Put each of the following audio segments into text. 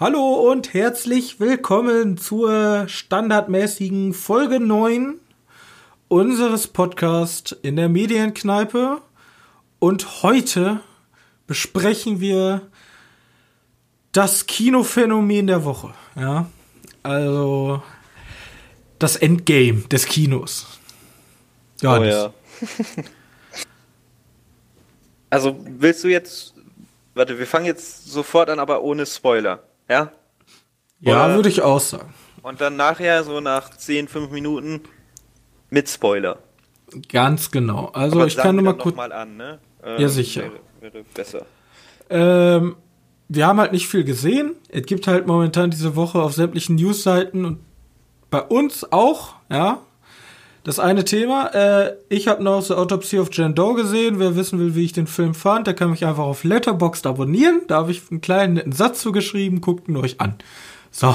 Hallo und herzlich willkommen zur standardmäßigen Folge 9 unseres Podcasts in der Medienkneipe. Und heute besprechen wir das Kinophänomen der Woche. Ja, also das Endgame des Kinos. Ja, oh, ja. also willst du jetzt, warte, wir fangen jetzt sofort an, aber ohne Spoiler. Ja? Ja, würde ich auch sagen. Und dann nachher, so nach 10, 5 Minuten, mit Spoiler. Ganz genau. Also Aber ich kann nur mal kurz. mal an, ne? Ähm, ja, sicher. Wäre, wäre besser. Ähm, wir haben halt nicht viel gesehen. Es gibt halt momentan diese Woche auf sämtlichen Newsseiten und bei uns auch, ja, das eine Thema. Äh, ich habe noch The Autopsy of Jane Doe gesehen. Wer wissen will, wie ich den Film fand, der kann mich einfach auf Letterboxd abonnieren. Da habe ich einen kleinen netten Satz zugeschrieben. Guckt ihn euch an. So.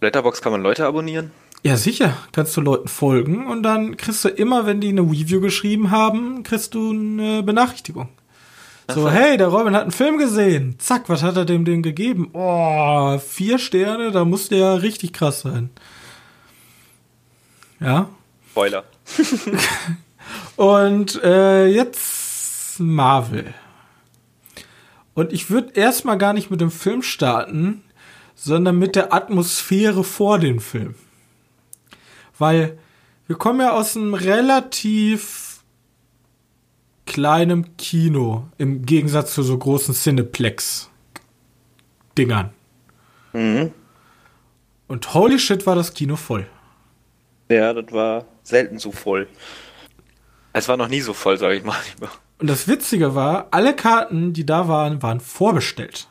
Letterboxd kann man Leute abonnieren? Ja, sicher. Kannst du Leuten folgen und dann kriegst du immer, wenn die eine Review geschrieben haben, kriegst du eine Benachrichtigung. So, hey, der Robin hat einen Film gesehen. Zack, was hat er dem denn gegeben? Oh, vier Sterne, da muss der ja richtig krass sein. Ja. Spoiler. und äh, jetzt Marvel. Und ich würde erstmal gar nicht mit dem Film starten, sondern mit der Atmosphäre vor dem Film. Weil wir kommen ja aus einem relativ kleinem Kino im Gegensatz zu so großen Cineplex-Dingern. Mhm. Und holy shit war das Kino voll. Ja, das war selten so voll. Es war noch nie so voll, sag ich mal. Und das Witzige war, alle Karten, die da waren, waren vorbestellt.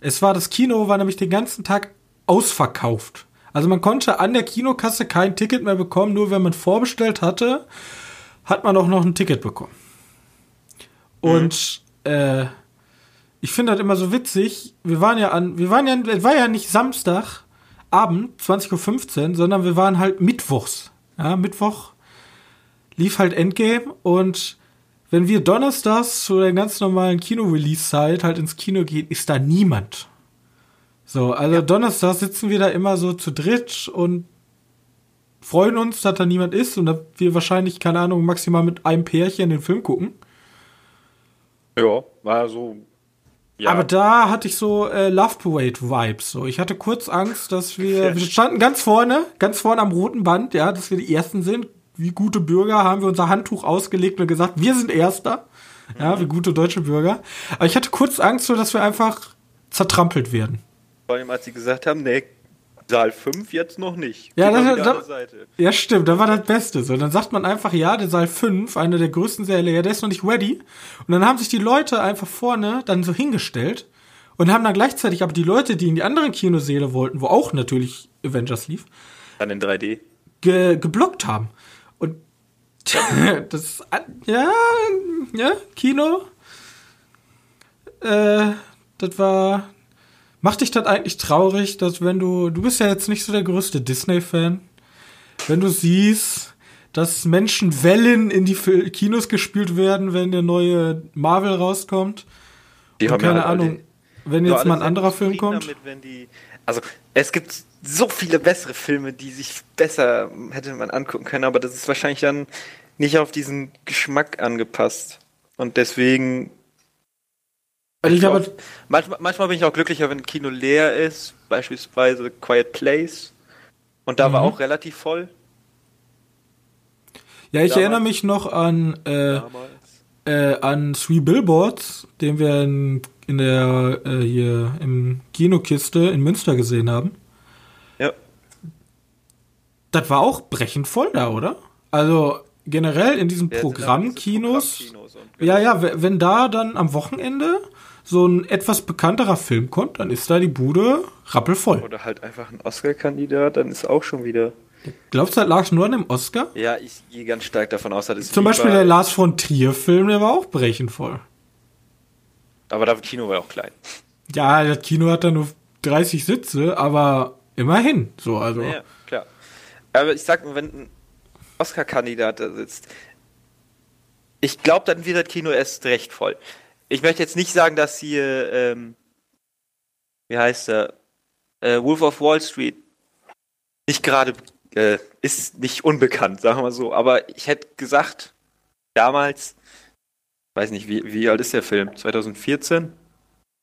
Es war das Kino, war nämlich den ganzen Tag ausverkauft. Also man konnte an der Kinokasse kein Ticket mehr bekommen, nur wenn man vorbestellt hatte, hat man auch noch ein Ticket bekommen. Und mhm. äh, ich finde das immer so witzig. Wir waren ja an, wir waren ja, es war ja nicht Samstag, Abend, 20.15 Uhr, sondern wir waren halt mittwochs. Ja, Mittwoch lief halt Endgame und wenn wir donnerstags zu der ganz normalen Kino-Release-Zeit halt ins Kino gehen, ist da niemand. So, also ja. Donnerstag sitzen wir da immer so zu dritt und freuen uns, dass da niemand ist und dass wir wahrscheinlich, keine Ahnung, maximal mit einem Pärchen den Film gucken. Ja, war so ja. Aber da hatte ich so äh, Love Parade Vibes. So, ich hatte kurz Angst, dass wir, wir standen ganz vorne, ganz vorne am roten Band, ja, dass wir die Ersten sind. Wie gute Bürger haben wir unser Handtuch ausgelegt und gesagt, wir sind Erster. Ja, wie gute deutsche Bürger. Aber ich hatte kurz Angst, so dass wir einfach zertrampelt werden. Vor allem, als sie gesagt haben, nee, Saal 5 jetzt noch nicht. Ja, das, das, ja, stimmt, da war das Beste. So, dann sagt man einfach, ja, der Saal 5, einer der größten Säle, ja, der ist noch nicht ready. Und dann haben sich die Leute einfach vorne dann so hingestellt und haben dann gleichzeitig aber die Leute, die in die anderen Kinosäle wollten, wo auch natürlich Avengers lief, dann in 3D ge geblockt haben. Und das, ja, ja, Kino, äh, das war, Macht dich das eigentlich traurig, dass wenn du, du bist ja jetzt nicht so der größte Disney-Fan, wenn du siehst, dass Menschenwellen in die Kinos gespielt werden, wenn der neue Marvel rauskommt? Die haben keine ja halt Ahnung, wenn jetzt mal ein anderer Film kommt. Damit, die, also es gibt so viele bessere Filme, die sich besser hätte man angucken können, aber das ist wahrscheinlich dann nicht auf diesen Geschmack angepasst. Und deswegen also ich glaube, manchmal, manchmal bin ich auch glücklicher, wenn ein Kino leer ist, beispielsweise Quiet Place. Und da mhm. war auch relativ voll. Ja, ich Damals. erinnere mich noch an, äh, äh, an Three Billboards, den wir in, in der äh, hier im Kinokiste in Münster gesehen haben. Ja. Das war auch brechend voll da, oder? Also generell in diesen Programmkinos. Programmkinos ja, ja, wenn da dann am Wochenende so ein etwas bekannterer Film kommt, dann ist da die Bude rappelvoll. Oder halt einfach ein Oscar-Kandidat, dann ist auch schon wieder. Glaubst du, das lag nur an dem Oscar? Ja, ich gehe ganz stark davon aus, dass es Zum Beispiel der Lars von Trier-Film, der war auch brechend voll. Aber das Kino war auch klein. Ja, das Kino hat da nur 30 Sitze, aber immerhin. So, also. Ja, klar. Aber ich sag nur, wenn ein Oscar-Kandidat da sitzt, ich glaube, dann wird das Kino erst recht voll. Ich möchte jetzt nicht sagen, dass hier, ähm, wie heißt er, äh, Wolf of Wall Street nicht gerade, äh, ist nicht unbekannt, sagen wir mal so. Aber ich hätte gesagt, damals, weiß nicht, wie, wie alt ist der Film? 2014?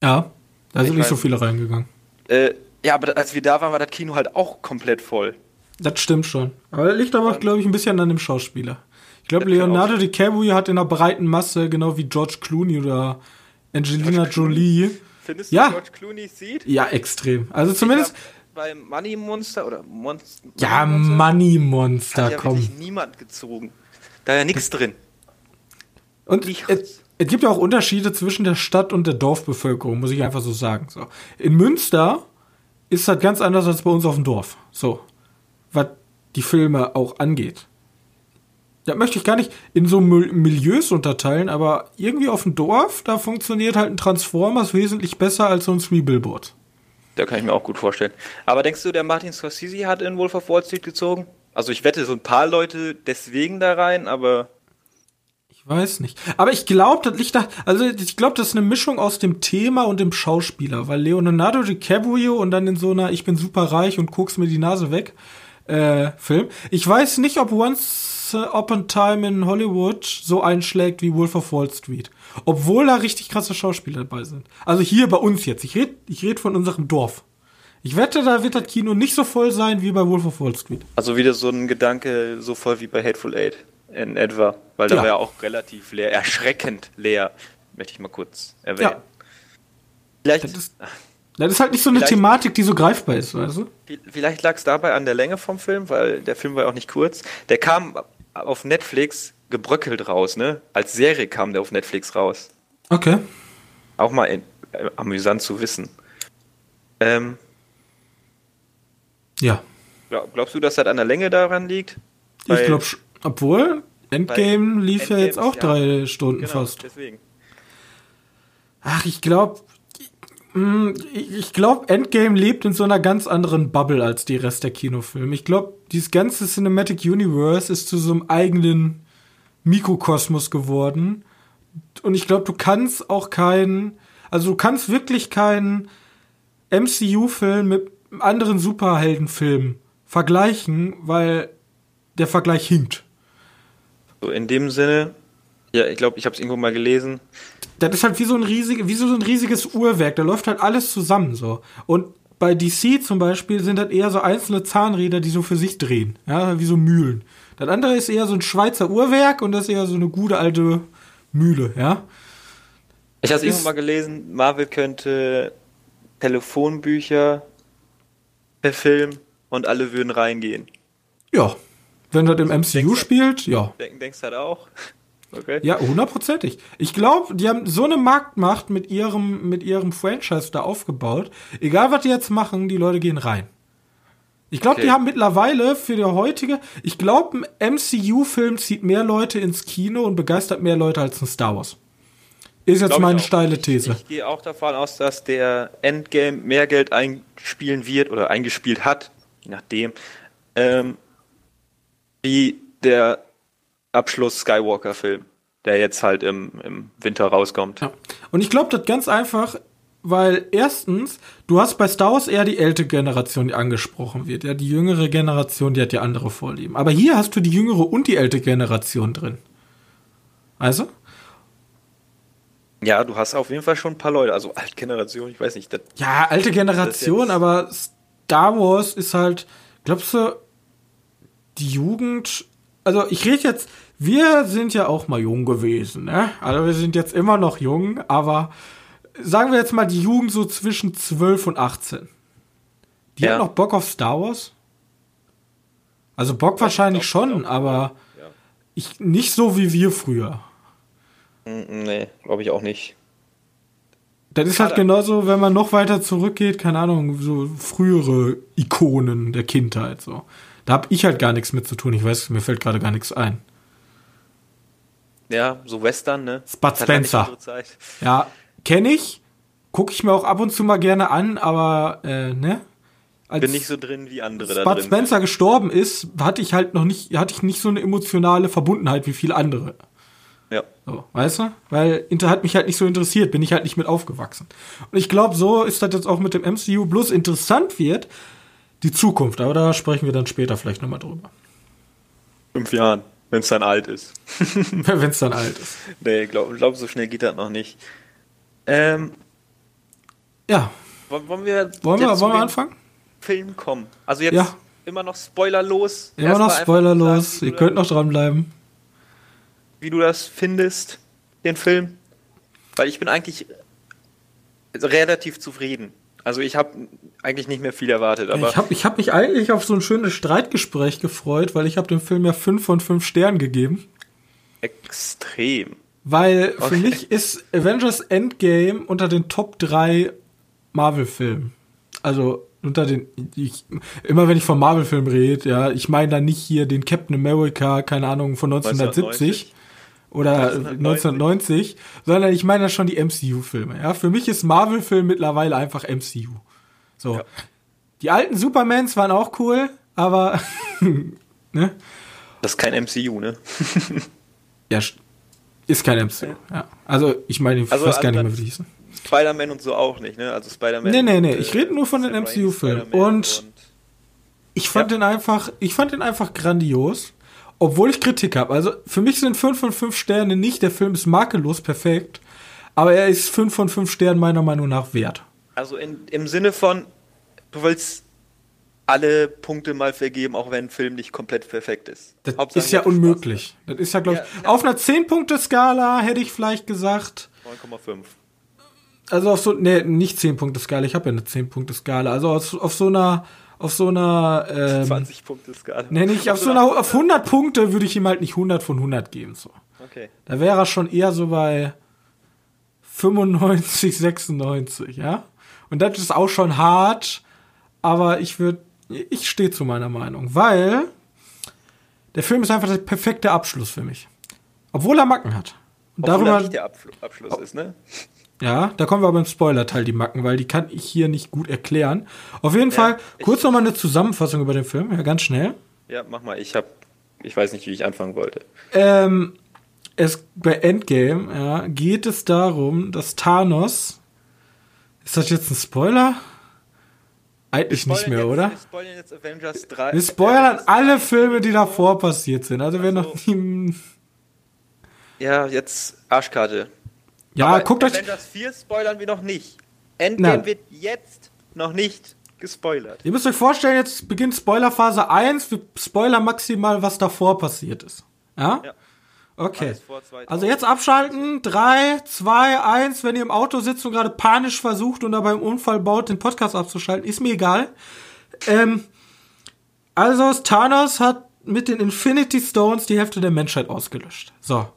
Ja, da sind Ich nicht so mein- viele reingegangen. Äh, ja, aber als wir da waren, war das Kino halt auch komplett voll. Das stimmt schon. Aber das liegt aber, Und- glaube ich, ein bisschen an dem Schauspieler. Ich glaube, Leonardo DiCaprio hat in einer breiten Masse, genau wie George Clooney oder Angelina George Clooney? Jolie. Findest Ja. du, George Clooney sieht? Ja, extrem. Also zumindest. Ich hab beim Money Monster oder Monst Ja, Money Money Monster, hat ja komm. wirklich niemand gezogen. Da ja nichts drin. Und Nichts. es, es gibt ja auch Unterschiede zwischen der Stadt und der Dorfbevölkerung, muss ich einfach so sagen. So. In Münster ist das ganz anders als bei uns auf dem Dorf. So. Was die Filme auch angeht. Da möchte ich gar nicht in so Mil- Milieus unterteilen, aber irgendwie auf dem Dorf, da funktioniert halt ein Transformers wesentlich besser als so ein Three Billboard. Da kann ich mir auch gut vorstellen. Aber denkst du, der Martin Scorsese hat in Wolf of Wall Street gezogen? Also ich wette so ein paar Leute deswegen da rein, aber Ich weiß nicht. Aber ich glaube, das liegt da, also ich glaube, das ist eine Mischung aus dem Thema und dem Schauspieler, weil Leonardo DiCaprio und dann in so einer Ich bin super reich und guck's mir die Nase weg äh, Film. Ich weiß nicht, ob Once Upon a Time in Hollywood so einschlägt wie Wolf of Wall Street. Obwohl da richtig krasse Schauspieler dabei sind. Also hier bei uns jetzt. Ich rede ich red von unserem Dorf. Ich wette, da wird das Kino nicht so voll sein wie bei Wolf of Wall Street. also wieder so ein Gedanke so voll wie bei Hateful Eight in etwa, weil da Ja. war ja auch relativ leer, erschreckend leer, möchte ich mal kurz erwähnen. Ja. Vielleicht, Das ist, das ist halt nicht so eine Vielleicht- Thematik, die so greifbar ist, weißt du? vielleicht lag es dabei an der Länge vom Film, weil der Film war ja auch nicht kurz. Der kam auf Netflix gebröckelt raus, ne? Als Serie kam der auf Netflix raus. Okay. Auch mal in, äh, amüsant zu wissen. Ähm, Ja. glaub, glaubst du, dass das an der Länge daran liegt? Ich Weil- glaube, obwohl Endgame lief ja Endgame jetzt auch ist drei Stunden Genau, fast. deswegen. Ach, ich glaube, ich glaube, Endgame lebt in so einer ganz anderen Bubble als die Rest der Kinofilme. Ich glaube, dieses ganze Cinematic Universe ist zu so einem eigenen Mikrokosmos geworden. Und ich glaube, du kannst auch keinen, also du kannst wirklich keinen MCU-Film mit anderen Superheldenfilm vergleichen, weil der Vergleich hinkt. So in dem Sinne, ja, ich glaube, ich habe es irgendwo mal gelesen. Das ist halt wie so ein riesig, wie so ein riesiges Uhrwerk. Da läuft halt alles zusammen so. Und bei DC zum Beispiel sind das eher so einzelne Zahnräder, die so für sich drehen. Ja, wie so Mühlen. Das andere ist eher so ein Schweizer Uhrwerk und das ist eher so eine gute alte Mühle, ja. Ich habe irgendwo mal gelesen, Marvel könnte Telefonbücher verfilmen und alle würden reingehen. Ja. Wenn das im MCU denkst spielt, ja. Denk, denkst du das auch? Okay. Ja, hundertprozentig. Ich glaube, die haben so eine Marktmacht mit ihrem, mit ihrem Franchise da aufgebaut. Egal, was die jetzt machen, die Leute gehen rein. Ich glaube, Okay. die haben mittlerweile für die heutige, ich glaube, ein MCU-Film zieht mehr Leute ins Kino und begeistert mehr Leute als ein Star Wars. Ist jetzt meine steile These. Ich, ich gehe auch davon aus, dass der Endgame mehr Geld einspielen wird oder eingespielt hat, je nachdem, ähm, wie der Abschluss Skywalker-Film, der jetzt halt im, im Winter rauskommt. Ja. Und ich glaube das ganz einfach, weil erstens, du hast bei Star Wars eher die ältere Generation, die angesprochen wird. Ja, die jüngere Generation, die hat ja andere Vorlieben. Aber hier hast du die jüngere und die ältere Generation drin. Also? Ja, du hast auf jeden Fall schon ein paar Leute, also Altgeneration, ich weiß nicht. Das, Ja, alte Generation, aber Star Wars ist halt, glaubst du, die Jugend, also ich rede jetzt, wir sind ja auch mal jung gewesen, ne? Also wir sind jetzt immer noch jung, aber sagen wir jetzt mal die Jugend so zwischen 12 und 18. Die Ja. hat noch Bock auf Star Wars? Also Bock wahrscheinlich doch, schon, doch, aber ja. ich nicht so wie wir früher. Mm, nee, glaube ich auch nicht. Das ist halt genauso, wenn man noch weiter zurückgeht, keine Ahnung, so frühere Ikonen der Kindheit, so. Da hab ich halt gar nichts mit zu tun. Ich weiß, mir fällt gerade gar nichts ein. Ja, so Western, ne? Ja nicht Spencer. Ja, kenne ich, gucke ich mir auch ab und zu mal gerne an, aber, äh, ne? als Bin nicht so drin wie andere da Bud drin. Spencer gestorben ist, hatte ich halt noch nicht, hatte ich nicht so eine emotionale Verbundenheit wie viele andere. Ja. So, weißt du? Weil Inter hat mich halt nicht so interessiert, bin ich halt nicht mit aufgewachsen. Und ich glaube, so ist das jetzt auch mit dem MCU. Bloß interessant wird die Zukunft, aber da sprechen wir dann später vielleicht nochmal drüber. Fünf Jahren, wenn es dann alt ist. Wenn es dann alt ist. Nee, ich glaube, glaub, so schnell geht das noch nicht. Ähm, Ja, wollen wir, wollen wir, wollen wir anfangen? Film kommen? Also jetzt Ja. immer noch spoilerlos. Immer Erstmal noch spoilerlos. Ihr könnt noch dranbleiben. wie du das findest, den Film. Weil ich bin eigentlich relativ zufrieden. Also ich habe eigentlich nicht mehr viel erwartet, aber ich habe ich hab mich eigentlich auf so ein schönes Streitgespräch gefreut, weil ich habe dem Film ja 5 von 5 Sternen gegeben. extrem. Weil für Okay. mich ist Avengers Endgame unter den Top 3 Marvel-Filmen. Also unter den, ich, immer wenn ich von Marvel-Filmen rede, ja, ich meine da nicht hier den Captain America, keine Ahnung, von 1970 oder 1990, sondern ich meine da schon die MCU-Filme. Ja, für mich ist Marvel-Film mittlerweile einfach MCU. So. Ja. Die alten Supermans waren auch cool, aber ne? Das ist kein MCU, ne? Ja, st- ist kein MCU. Ja. Also, ich meine, ich Also, weiß gar also nicht mehr, wie die hießen. Spider-Man und so auch nicht, ne? Also Spider-Man. Nee, nee, nee, und, ich rede nur von den MCU-Filmen. Spider-Man Und- Ich fand den einfach, ich fand den einfach grandios, obwohl ich Kritik habe. Also, für mich sind 5 von 5 Sterne nicht, der Film ist makellos perfekt, aber er ist 5 von 5 Sternen meiner Meinung nach wert. Also in, im Sinne von, du willst alle Punkte mal vergeben, auch wenn ein Film nicht komplett perfekt ist. Das Hauptsache, ist ja unmöglich. Das ist ja, glaube ich, Ja, ja. auf einer 10-Punkte-Skala hätte ich vielleicht gesagt, gemacht. 9,5. also auf so, nee, nicht 10-Punkte-Skala, ich habe ja eine 10-Punkte-Skala, also auf, auf so einer, auf so einer, ähm, 20 Punkte Skala. nee, nicht, auf so einer, auf 100 Punkte würde ich ihm halt nicht 100 von 100 geben, so. Okay. Da wäre er schon eher so bei 95, 96, ja? Und das ist auch schon hart, aber ich würde, ich stehe zu meiner Meinung, weil der Film ist einfach der perfekte Abschluss für mich. Obwohl er Macken hat. Und Obwohl darüber, er nicht der Abfl Abschluss ist, ne? Ja, da kommen wir aber im Spoiler-Teil, die Macken, weil die kann ich hier nicht gut erklären. Auf jeden Fall, ich- kurz nochmal eine Zusammenfassung über den Film, ja, ganz schnell. Ja, mach mal. Ich hab, ich weiß nicht, wie ich anfangen wollte. Ähm, es, bei Endgame ja, geht es darum, dass Thanos. Ist das jetzt ein Spoiler? Eigentlich nicht mehr, jetzt, oder? Wir spoilern jetzt Avengers 3. Wir spoilern Avengers alle Filme, die davor passiert sind. Also wer noch Also- nie. Ja, jetzt Arschkarte. Ja, Aber guckt euch. Avengers 4 spoilern wir noch nicht. Endgame Nein. wird jetzt noch nicht gespoilert. Ihr müsst euch vorstellen, jetzt beginnt Spoilerphase 1. Wir spoilern maximal, was davor passiert ist. Ja? Ja. Okay. Alles vor 2000. Also jetzt abschalten. 3, 2, 1. Wenn ihr im Auto sitzt und gerade panisch versucht und dabei im Unfall baut, den Podcast abzuschalten, ist mir egal. Ähm, also Thanos hat mit den Infinity Stones die Hälfte der Menschheit ausgelöscht. So.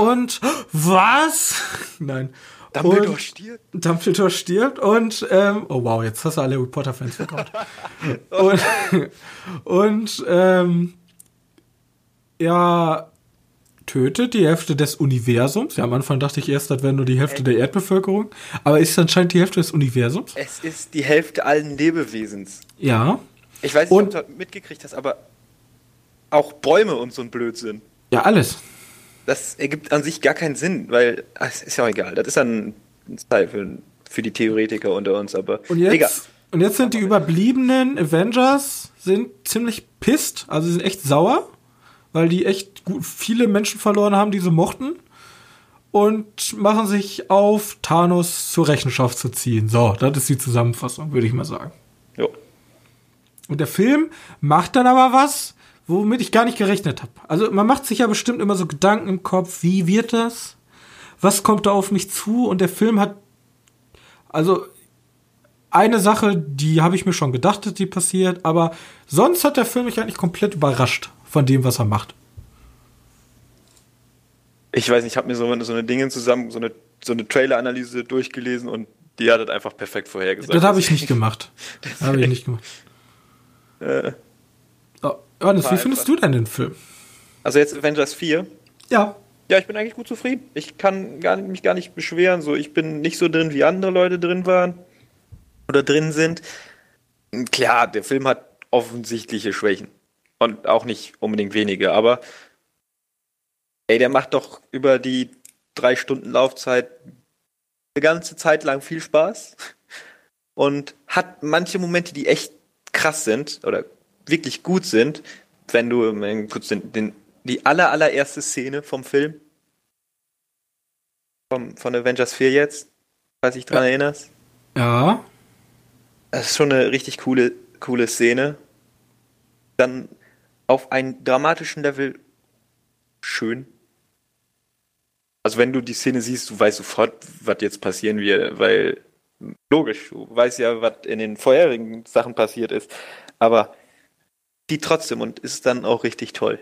Und was? Nein. Dumbledore Und- stirbt. Dumbledore stirbt und ähm, oh wow, jetzt hast du alle Harry Potter Fans verkauft. und und ähm, ja tötet die Hälfte des Universums. Ja, am Anfang dachte ich erst, das wäre nur die Hälfte der Erdbevölkerung, aber ist anscheinend die Hälfte des Universums. Es ist die Hälfte allen Lebewesens. Ja. Ich weiß nicht, Und- ob du mitgekriegt hast, aber auch Bäume und so ein Blödsinn. Ja, alles. Das ergibt an sich gar keinen Sinn, weil, ach, es ist ja auch egal. Das ist dann ein Teil für, für die Theoretiker unter uns, aber Und jetzt, egal. und jetzt sind die überbliebenen Avengers sind ziemlich pisst, also sie sind echt sauer, weil die echt gut, viele Menschen verloren haben, die sie mochten. Und machen sich auf, Thanos zur Rechenschaft zu ziehen. So, das ist die Zusammenfassung, würde ich mal sagen. Jo. Und der Film macht dann aber was, womit ich gar nicht gerechnet habe. Also man macht sich ja bestimmt immer so Gedanken im Kopf, wie wird das? Was kommt da auf mich zu? Und der Film hat, also eine Sache, die habe ich mir schon gedacht, dass die passiert, aber sonst hat der Film mich eigentlich komplett überrascht von dem, was er macht. Ich weiß nicht, ich habe mir so, eine- so eine Dinge zusammen, so eine, so eine Trailer-Analyse durchgelesen und die hat das einfach perfekt vorhergesagt. Das habe ich nicht gemacht. Das habe ich nicht gemacht. Äh, Johannes, wie findest einfach- du denn den Film? also jetzt Avengers 4. Ja. Ja, ich bin eigentlich gut zufrieden. Ich kann gar, nicht- mich gar nicht beschweren. So, ich bin nicht so drin, wie andere Leute drin waren oder drin sind. Klar, der Film hat offensichtliche Schwächen. Und auch nicht unbedingt wenige, aber ey, der macht doch über die drei Stunden Laufzeit eine ganze Zeit lang viel Spaß und hat manche Momente, die echt krass sind oder wirklich gut sind, wenn du kurz den, den, die aller allererste Szene vom Film vom, von Avengers 4 jetzt, falls dich dran ja. erinnerst. Ja. Das ist schon eine richtig coole, coole Szene. Dann auf einem dramatischen Level schön. Also wenn du die Szene siehst, du weißt sofort, was jetzt passieren wird, weil logisch, du weißt ja, was in den vorherigen Sachen passiert ist. Aber die trotzdem und ist dann auch richtig toll.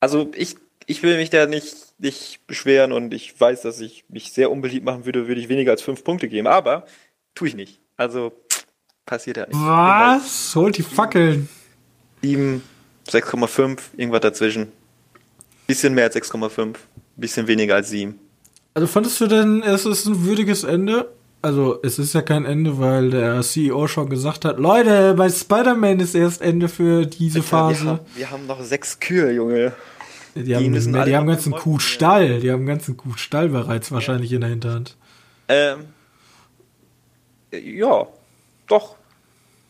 Also ich, ich will mich da nicht, nicht beschweren und ich weiß, dass ich mich sehr unbeliebt machen würde, würde ich weniger als fünf Punkte geben, aber tue ich nicht. Also passiert ja nicht. Was? Holt die Fackeln. 7, 6,5, irgendwas dazwischen. Bisschen mehr als 6,5, bisschen weniger als 7. Also fandest du denn, es ist ein würdiges Ende? Also es ist ja kein Ende, weil der CEO schon gesagt hat, Leute, bei Spider-Man ist erst Ende für diese Alter, Phase. Wir haben, wir haben, noch sechs Kühe, Junge. Die, die haben, müssen die haben ganzen Kuhstall, die haben einen ganzen Kuhstall bereits ja. wahrscheinlich in der Hinterhand. Ähm, ja, doch.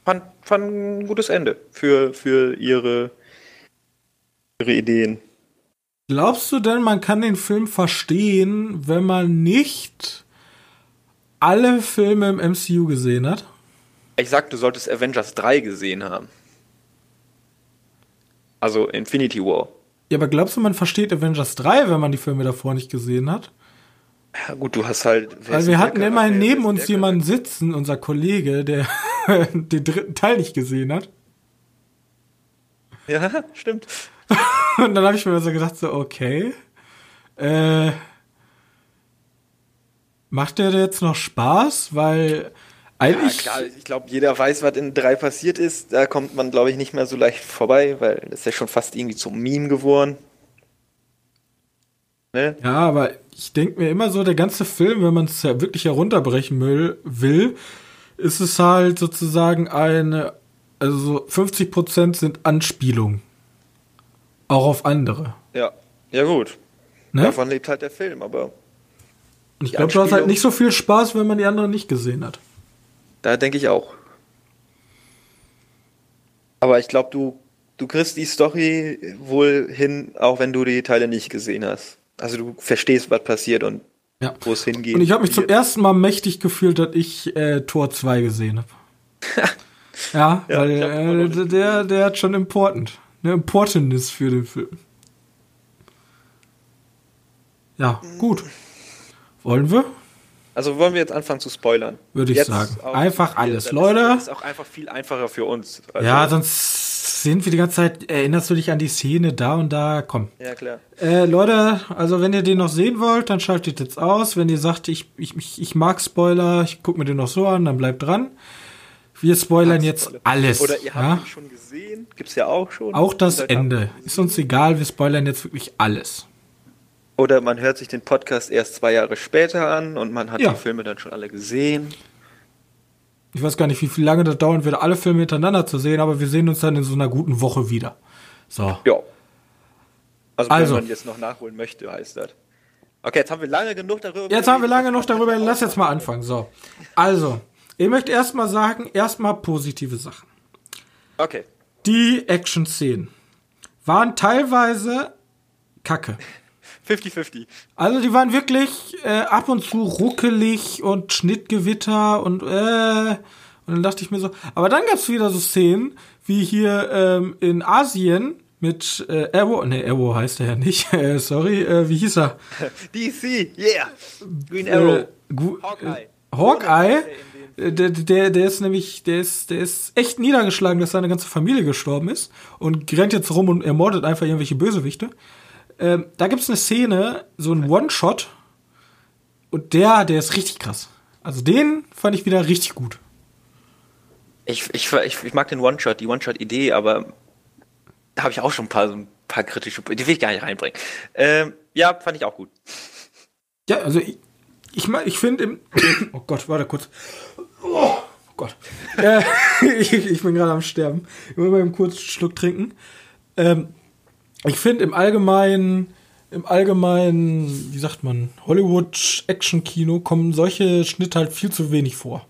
Fand, fand ein gutes Ende für, für ihre, ihre Ideen. Glaubst du denn, man kann den Film verstehen, wenn man nicht alle Filme im MCU gesehen hat? Ich sag, du solltest Avengers 3 gesehen haben. Also Infinity War. Ja, aber glaubst du, man versteht Avengers 3, wenn man die Filme davor nicht gesehen hat? Ja, gut, du hast halt. Weil wir hatten immerhin neben uns jemanden sitzen, unser Kollege, der den dritten Teil nicht gesehen hat. Ja, stimmt. Und dann habe ich mir so gedacht, so, okay. Äh, macht der jetzt noch Spaß? Weil eigentlich. Ja, klar, ich glaube, jeder weiß, was in drei passiert ist. Da kommt man, glaube ich, nicht mehr so leicht vorbei, weil das ist ja schon fast irgendwie zum Meme geworden. Ne? Ja, aber ich denke mir immer so, der ganze Film, wenn man es ja wirklich herunterbrechen will, ist es halt sozusagen eine, also 50% sind Anspielungen. Auch auf andere. Ja, ja gut. Ne? Davon lebt halt der Film, aber. Und ich glaube, du hast halt nicht so viel Spaß, wenn man die anderen nicht gesehen hat. Da denke ich auch. Aber ich glaube, du, du kriegst die Story wohl hin, auch wenn du die Teile nicht gesehen hast. Also du verstehst, was passiert und ja. wo es hingeht. Und ich habe mich zum ersten Mal mächtig gefühlt, dass ich äh, Tor 2 gesehen habe. ja, ja, weil äh, der, der hat schon important. Eine Importantness für den Film. Ja, gut. Wollen wir? Also wollen wir jetzt anfangen zu spoilern? Würde ich jetzt sagen. Einfach alles, Leute. Das ist auch einfach viel einfacher für uns. Also ja, sonst sind wir die ganze Zeit, erinnerst du dich an die Szene da und da? Komm. Ja, klar. Äh, Leute, also wenn ihr den noch sehen wollt, dann schaltet jetzt aus. Wenn ihr sagt, ich, ich, ich, ich mag Spoiler, ich gucke mir den noch so an, dann bleibt dran. Wir spoilern jetzt alles. Oder ihr habt ja? ihn schon gesehen, gibt's ja auch schon. Auch das Ende. Ist uns egal, wir spoilern jetzt wirklich alles. Oder man hört sich den Podcast erst zwei Jahre später an und man hat ja. die Filme dann schon alle gesehen. Ich weiß gar nicht, wie viel lange das dauern wird, alle Filme hintereinander zu sehen, aber wir sehen uns dann in so einer guten Woche wieder. So. Ja. Also, also wenn man jetzt noch nachholen möchte, heißt das. Okay, jetzt haben wir lange genug darüber. Jetzt haben wir lange genug darüber. Lass jetzt mal anfangen. So. Also, ich möchte erstmal sagen, erstmal positive Sachen. Okay. Die Action-Szenen waren teilweise kacke. 50-50. Also die waren wirklich äh, ab und zu ruckelig und Schnittgewitter und äh, und dann dachte ich mir so, aber dann gab es wieder so Szenen, wie hier ähm, in Asien mit äh, Arrow, ne, Arrow heißt er ja nicht, äh, sorry, äh, wie hieß er? DC, yeah, Green Arrow, äh, Hawkeye. Hawkeye, äh, der, der, der ist nämlich, der ist, der ist echt niedergeschlagen, dass seine ganze Familie gestorben ist und rennt jetzt rum und ermordet einfach irgendwelche Bösewichte. Ähm, da gibt es eine Szene, so ein One-Shot, und der, der ist richtig krass. Also den fand ich wieder richtig gut. Ich, ich, ich, ich mag den One-Shot, die One-Shot-Idee, aber da habe ich auch schon ein paar, so ein paar kritische, die will ich gar nicht reinbringen. Ähm, ja, fand ich auch gut. Ja, also ich, ich, ich finde im. Oh Gott, warte kurz. Oh, Gott. äh, ich, ich, bin gerade am Sterben. Ich muss mal einen kurzen Schluck trinken. Ähm, ich finde im Allgemeinen, im Allgemeinen, wie sagt man, Hollywood-Action-Kino kommen solche Schnitte halt viel zu wenig vor.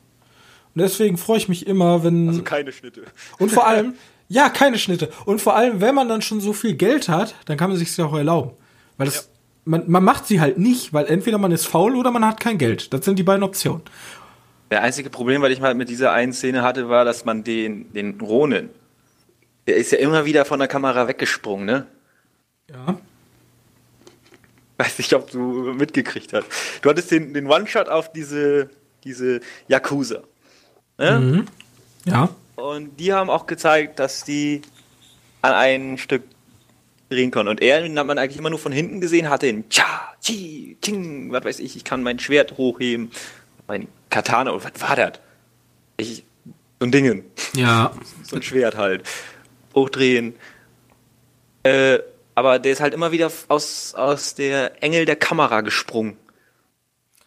Und deswegen freue ich mich immer, wenn. Also keine Schnitte. Und vor allem, ja, keine Schnitte. Und vor allem, wenn man dann schon so viel Geld hat, dann kann man sich ja auch erlauben. Weil das, ja. man, man macht sie halt nicht, weil entweder man ist faul oder man hat kein Geld. Das sind die beiden Optionen. Der einzige Problem, was ich mal mit dieser einen Szene hatte, war, dass man den, den Ronen, der ist ja immer wieder von der Kamera weggesprungen, ne? Ja. Weiß nicht, ob du mitgekriegt hast. Du hattest den, den One-Shot auf diese, diese Yakuza. Ne? Mhm. Ja. Und die haben auch gezeigt, dass die an ein Stück drehen können. Und er, den hat man eigentlich immer nur von hinten gesehen, hatte den Cha, Chi, King, was weiß ich, ich kann mein Schwert hochheben, mein Katana, oder was war das? Ich, so ein Dingen. Ja. so ein Schwert halt. Hochdrehen. Äh, aber der ist halt immer wieder aus, aus der Engel der Kamera gesprungen.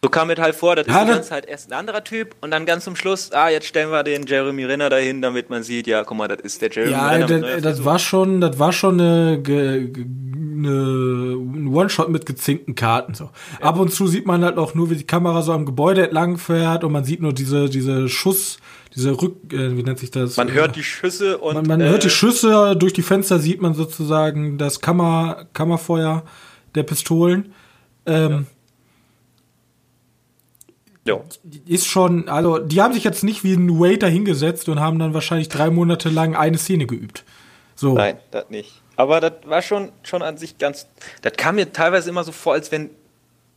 So kam mir halt vor, das ja, ist die ganze Zeit erst ein anderer Typ und dann ganz zum Schluss, ah, jetzt stellen wir den Jeremy Renner dahin, damit man sieht, ja, guck mal, das ist der Jeremy ja, Renner. Ja, das, war schon, das war schon eine, eine ein One-Shot mit gezinkten Karten. So. Ja. Ab und zu sieht man halt auch nur, wie die Kamera so am Gebäude entlang fährt und man sieht nur diese, diese Schuss, diese Rück, äh, wie nennt sich das? Man hört die Schüsse und. Man, man äh, hört die Schüsse, durch die Fenster sieht man sozusagen das Kammer, Kammerfeuer der Pistolen. Ähm, ja. Ist schon, also die haben sich jetzt nicht wie ein Waiter hingesetzt und haben dann wahrscheinlich drei Monate lang eine Szene geübt. So. Nein, das nicht. Aber das war schon, schon an sich ganz. Das kam mir teilweise immer so vor, als wenn,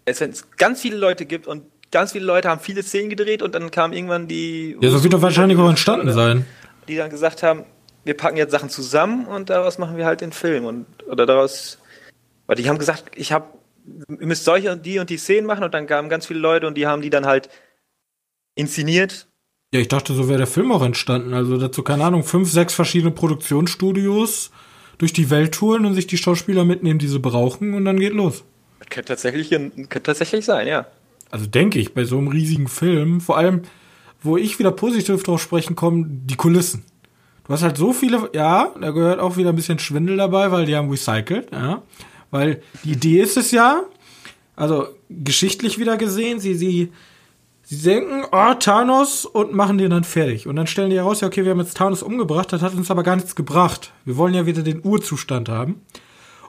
als wenn es ganz viele Leute gibt und ganz viele Leute haben viele Szenen gedreht und dann kam irgendwann die. Ja, so wird doch wahrscheinlich auch entstanden sein. Die dann gesagt haben, wir packen jetzt Sachen zusammen und daraus machen wir halt den Film und oder daraus. Weil die haben gesagt, ich habe, ihr müsst solche und die und die Szenen machen und dann kamen ganz viele Leute und die haben die dann halt inszeniert. Ja, ich dachte, so wäre der Film auch entstanden. Also dazu, keine Ahnung, fünf, sechs verschiedene Produktionsstudios durch die Welt touren und sich die Schauspieler mitnehmen, die sie brauchen und dann geht los. Das könnte tatsächlich, könnte tatsächlich sein, ja. Also denke ich, bei so einem riesigen Film, vor allem, wo ich wieder positiv drauf sprechen komme, die Kulissen. Du hast halt so viele, ja, da gehört auch wieder ein bisschen Schwindel dabei, weil die haben recycelt, ja. Weil die Idee ist es ja, also geschichtlich wieder gesehen, sie, sie, sie denken, oh, Thanos und machen den dann fertig. Und dann stellen die heraus, ja, okay, wir haben jetzt Thanos umgebracht, das hat uns aber gar nichts gebracht. Wir wollen ja wieder den Urzustand haben.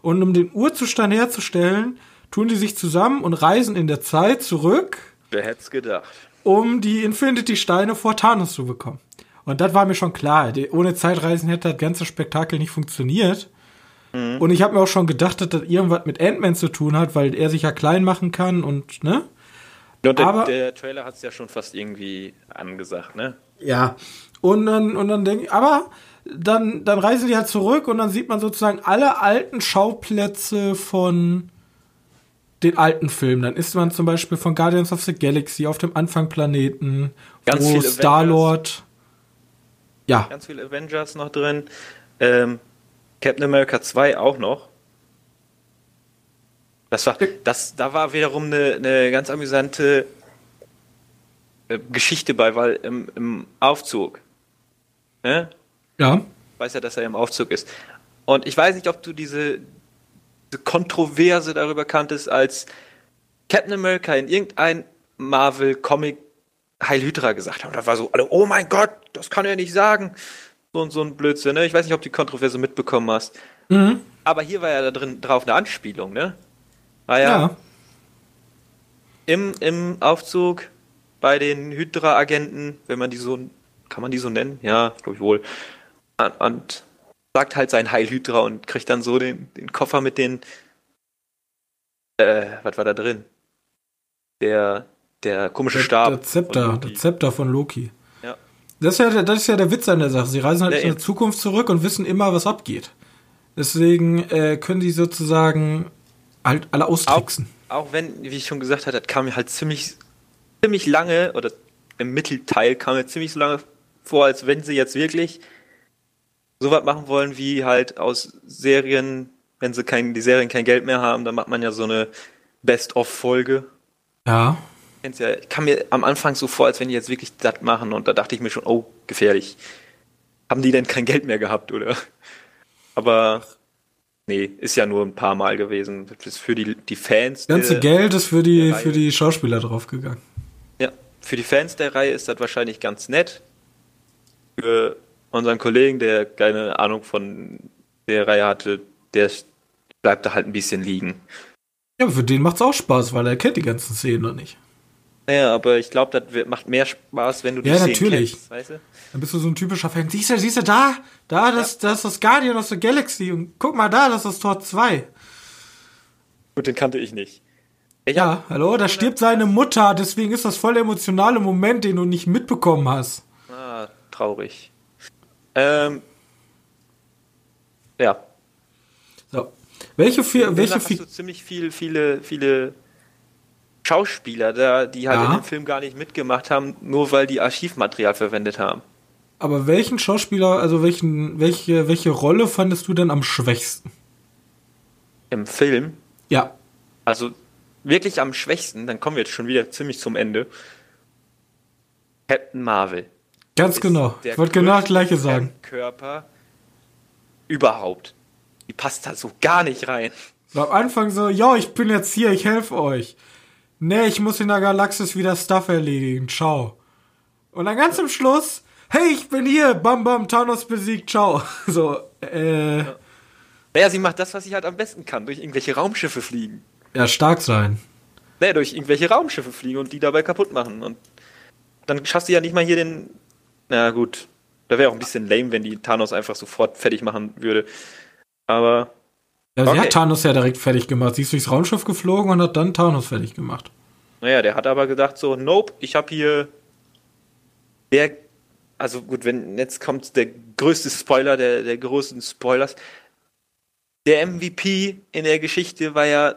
Und um den Urzustand herzustellen, tun die sich zusammen und reisen in der Zeit zurück. Wer hätte es gedacht? Um die Infinity-Steine vor Thanos zu bekommen. Und das war mir schon klar. Ohne Zeitreisen hätte das ganze Spektakel nicht funktioniert. Mhm. Und ich habe mir auch schon gedacht, dass das irgendwas mit Ant-Man zu tun hat, weil er sich ja klein machen kann und, ne? Und der, Aber, der Trailer hat es ja schon fast irgendwie angesagt, ne? Ja. Und dann, und dann denke ich, aber dann, dann reisen die halt zurück und dann sieht man sozusagen alle alten Schauplätze von den alten Filmen. Dann ist man zum Beispiel von Guardians of the Galaxy auf dem Anfangplaneten, Ganz wo Star-Lord. Ja. Ganz viele Avengers noch drin. Ähm, Captain America 2 auch noch. Das war, das, da war wiederum eine, eine ganz amüsante äh, Geschichte bei, weil im, im Aufzug, ne? Ja. Weiß ja, dass er im Aufzug ist. Und ich weiß nicht, ob du diese, Kontroverse darüber kanntest, als Captain America in irgendein Marvel-Comic Heil Hydra gesagt hat. Da war so alle, oh mein Gott, das kann er nicht sagen. So, so ein Blödsinn, ne? Ich weiß nicht, ob du die Kontroverse mitbekommen hast. Mhm. Aber hier war ja da drin drauf eine Anspielung, ne? War ja, ja. Im, im Aufzug bei den Hydra-Agenten, wenn man die so, kann man die so nennen? Ja, glaube ich wohl. Und sagt halt sein Heil Hydra und kriegt dann so den, den Koffer mit den. Äh, was war da drin? Der, der komische der, Stab. Der Zepter, der Zepter von Loki. Ja. Das ist, ja, das ist ja der Witz an der Sache. Sie reisen halt ja, in die Zukunft zurück und wissen immer, was abgeht. Deswegen äh, können die sozusagen halt alle austricksen. Auch, auch wenn, wie ich schon gesagt habe, das kam mir halt ziemlich, ziemlich lange, oder im Mittelteil kam mir ziemlich so lange vor, als wenn sie jetzt wirklich so was machen wollen, wie halt aus Serien, wenn sie kein, die Serien kein Geld mehr haben, dann macht man ja so eine Best-of-Folge. Ja. ja, ich kam mir am Anfang so vor, als wenn die jetzt wirklich das machen und da dachte ich mir schon, oh, gefährlich. Haben die denn kein Geld mehr gehabt, oder? Aber nee, ist ja nur ein paar Mal gewesen. Das ist für die, die Fans. Das ganze der, Geld ist für die, für die Schauspieler draufgegangen. Ja, für die Fans der Reihe ist das wahrscheinlich ganz nett. Für unseren Kollegen, der keine Ahnung von der Reihe hatte, der bleibt da halt ein bisschen liegen. Ja, für den macht's auch Spaß, weil er kennt die ganzen Szenen noch nicht. Naja, aber ich glaube, das macht mehr Spaß, wenn du die Ja, Szenen natürlich. kennst, weißt du? Dann bist du so ein typischer Fan. Siehst du, siehst du, da, da, das, das ist das Guardian of the Galaxy. Und guck mal da, das ist Tor 2. Gut, den kannte ich nicht. Ich Ja, hallo, da stirbt seine Mutter, deswegen ist das voll der emotionale Moment, den du nicht mitbekommen hast. Ah, traurig. Ähm. Ja. So. Welche vier, welche hast du ziemlich viel, viele, viele Schauspieler da, die halt Ja. in dem Film gar nicht mitgemacht haben, nur weil die Archivmaterial verwendet haben. aber welchen Schauspieler, also welchen, welche, welche Rolle fandest du denn am schwächsten? Im Film, Ja, also wirklich am schwächsten, dann kommen wir jetzt schon wieder ziemlich zum Ende. Captain Marvel. ganz genau. Ich wollte genau das gleiche sagen. Körper überhaupt. Die passt da so gar nicht rein. So am Anfang so, ja, ich bin jetzt hier, ich helfe euch. Nee, ich muss in der Galaxis wieder Stuff erledigen, ciao. Und dann ganz am Schluss, hey, ich bin hier, bam bam, Thanos besiegt, ciao. So, äh, Naja, sie macht das, was sie halt am besten kann, durch irgendwelche Raumschiffe fliegen. ja, stark sein. Naja, durch irgendwelche Raumschiffe fliegen und die dabei kaputt machen. Und dann schaffst du ja nicht mal hier den. Na gut, da wäre auch ein bisschen lame, wenn die Thanos einfach sofort fertig machen würde. Aber Ja, sie Okay. hat Thanos ja direkt fertig gemacht. Sie ist durchs Raumschiff geflogen und hat dann Thanos fertig gemacht. naja, der hat aber gesagt so, nope, ich habe hier der, also gut, wenn jetzt kommt der größte Spoiler der, der größten Spoilers. Der MVP in der Geschichte war ja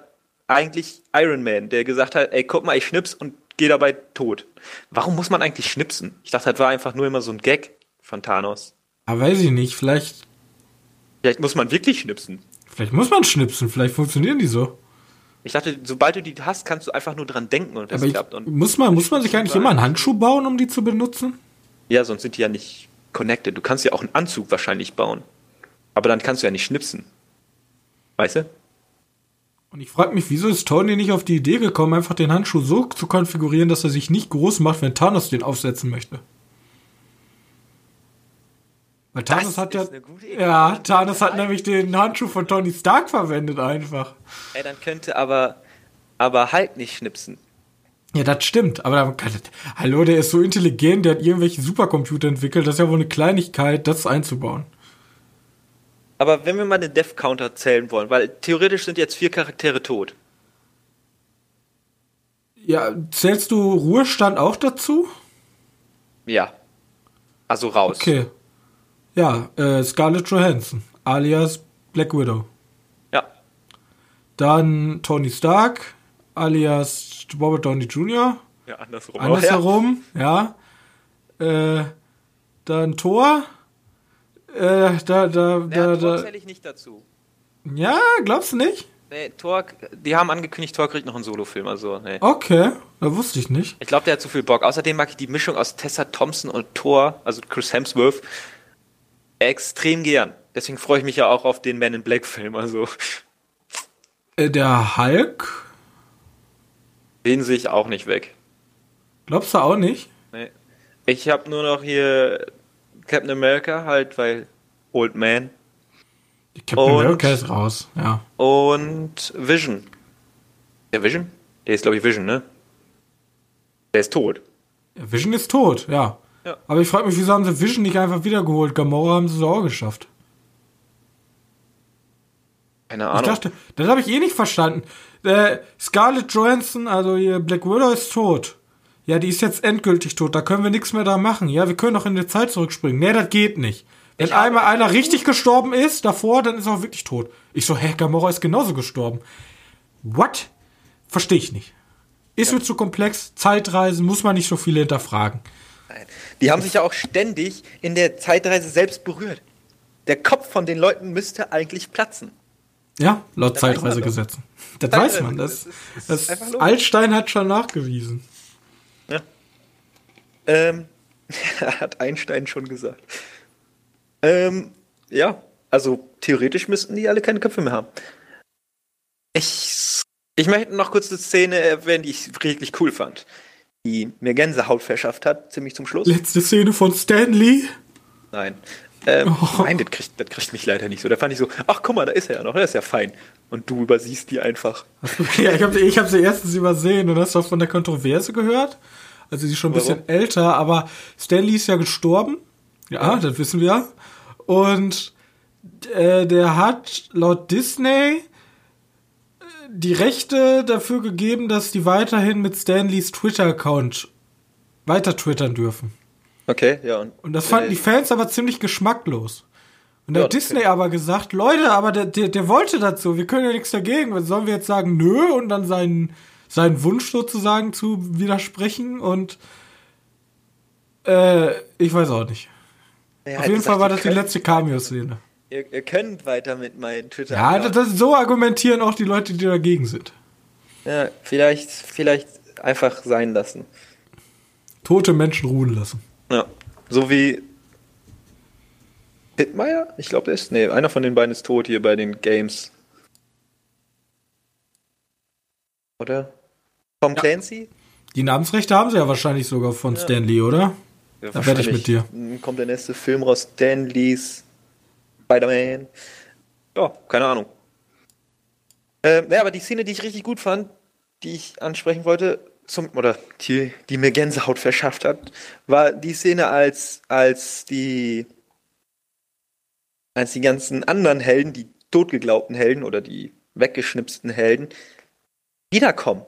eigentlich Iron Man, der gesagt hat, ey, guck mal, ich schnips und gehe dabei tot. Warum muss man eigentlich schnipsen? Ich dachte, das war einfach nur immer so ein Gag von Thanos. Aber weiß ich nicht, vielleicht, Vielleicht muss man wirklich schnipsen. Vielleicht muss man schnipsen, vielleicht funktionieren die so. Ich dachte, sobald du die hast, kannst du einfach nur dran denken und das Aber klappt. Und muss man, muss man sich eigentlich immer einen Handschuh bauen, um die zu benutzen? ja, sonst sind die ja nicht connected. Du kannst ja auch einen Anzug wahrscheinlich bauen. Aber dann kannst du ja nicht schnipsen. Weißt du? Und ich frage mich, wieso ist Tony nicht auf die Idee gekommen, einfach den Handschuh so zu konfigurieren, dass er sich nicht groß macht, wenn Thanos den aufsetzen möchte? Weil Thanos Das hat ja. Ja, Thanos hat nämlich den Handschuh von Tony Stark verwendet einfach. Ey, dann könnte aber, aber halt nicht schnipsen. Ja, das stimmt, aber da kann, hallo, der ist so intelligent, der hat irgendwelche Supercomputer entwickelt, das ist ja wohl eine Kleinigkeit, das einzubauen. Aber wenn wir mal den Death Counter zählen wollen, weil theoretisch sind jetzt vier Charaktere tot. Ja, zählst du Ruhestand auch dazu? Ja. Also raus. Okay. Ja, äh, Scarlett Johansson, alias Black Widow. Ja. Dann Tony Stark, alias Robert Downey Jr. Ja, andersrum. Andersherum, ja. Äh, dann Thor. Äh, da, da, Ja, da, Thor da. zähle ich nicht dazu. Ja, glaubst du nicht? Nee, Thor, die haben angekündigt, Thor kriegt noch einen Solofilm, also nee. Okay, da wusste ich nicht. Ich glaube, der hat zu viel Bock. Außerdem mag ich die Mischung aus Tessa Thompson und Thor, also Chris Hemsworth, extrem gern. Deswegen freue ich mich ja auch auf den Man in Black Film. Also Äh, der Hulk, den sehe ich auch nicht weg. glaubst du auch nicht? Nee. Ich habe nur noch hier Captain America halt, weil Old Man Die Captain Und- America ist raus, ja. und Vision. Der Vision? Der ist glaube ich Vision, ne? Der ist tot. Vision ist tot, ja. Ja. Aber ich frage mich, wieso haben sie Vision nicht einfach wiedergeholt? Gamora haben sie es auch geschafft. Keine Ich Ahnung. dachte, das habe ich eh nicht verstanden. Äh, Scarlett Johansson, also hier Black Widow ist tot. Ja, die ist jetzt endgültig tot. Da können wir nichts mehr da machen. Ja, wir können auch in die Zeit zurückspringen. Nee, das geht nicht. Wenn Ich einmal einer richtig gestorben ist, davor, dann ist er auch wirklich tot. Ich so, hä, Gamora ist genauso gestorben. What? Verstehe ich nicht. Ist mir zu komplex. Zeitreisen muss man nicht so viele hinterfragen. Nein. Die haben sich ja auch ständig in der Zeitreise selbst berührt. Der Kopf von den Leuten müsste eigentlich platzen. Ja, laut Zeitreisegesetzen. Das weiß man. Das, das das. Altstein hat schon nachgewiesen. Ja. Ähm, hat Einstein schon gesagt. Ähm, ja, also theoretisch müssten die alle keine Köpfe mehr haben. Ich, ich möchte noch kurz eine Szene erwähnen, die ich wirklich cool fand. Die mir Gänsehaut verschafft hat, ziemlich zum Schluss. Letzte Szene von Stanley. Nein. Ähm, oh. Nein, das kriegt, das kriegt mich leider nicht so. Da fand ich so, ach guck mal, da ist er ja noch, der ist ja fein. Und du übersiehst die einfach. ja, ich habe ich hab sie erstens übersehen und hast du auch von der Kontroverse gehört. Also sie ist schon ein bisschen Warum? älter, aber Stanley ist ja gestorben. Ja, ja. das wissen wir. Und äh, der hat laut Disney die Rechte dafür gegeben, dass die weiterhin mit Stanleys Twitter-Account weiter twittern dürfen. Okay, ja. Und, und das fanden die Fans aber ziemlich geschmacklos. Und da hat Disney okay. aber gesagt, Leute, aber der, der, der wollte dazu, wir können ja nichts dagegen. Sollen wir jetzt sagen, nö, und dann seinen, seinen Wunsch sozusagen zu widersprechen? Und äh, ich weiß auch nicht. Ja, Auf jeden Fall war das die letzte Cameo-Szene. Ihr, ihr, könnt weiter mit meinen Twitter. Ja, das, das, so argumentieren auch die Leute, die dagegen sind. Ja, vielleicht, vielleicht einfach sein lassen. Tote Menschen ruhen lassen. Ja. So wie Pittmeier? Ich glaube, der ist. Nee, einer von den beiden ist tot hier bei den Games. Oder? Tom ja. Clancy? Die Namensrechte haben sie ja wahrscheinlich sogar von ja. Stan Lee, oder? Ja, da werde ich mit dir. Kommt der nächste Film raus, Stan Lees Spider-Man. Ja, keine Ahnung. Äh, ja, aber die Szene, die ich richtig gut fand, die ich ansprechen wollte, zum, oder die, die mir Gänsehaut verschafft hat, war die Szene, als, als die als die ganzen anderen Helden, die totgeglaubten Helden oder die weggeschnipsten Helden, wiederkommen.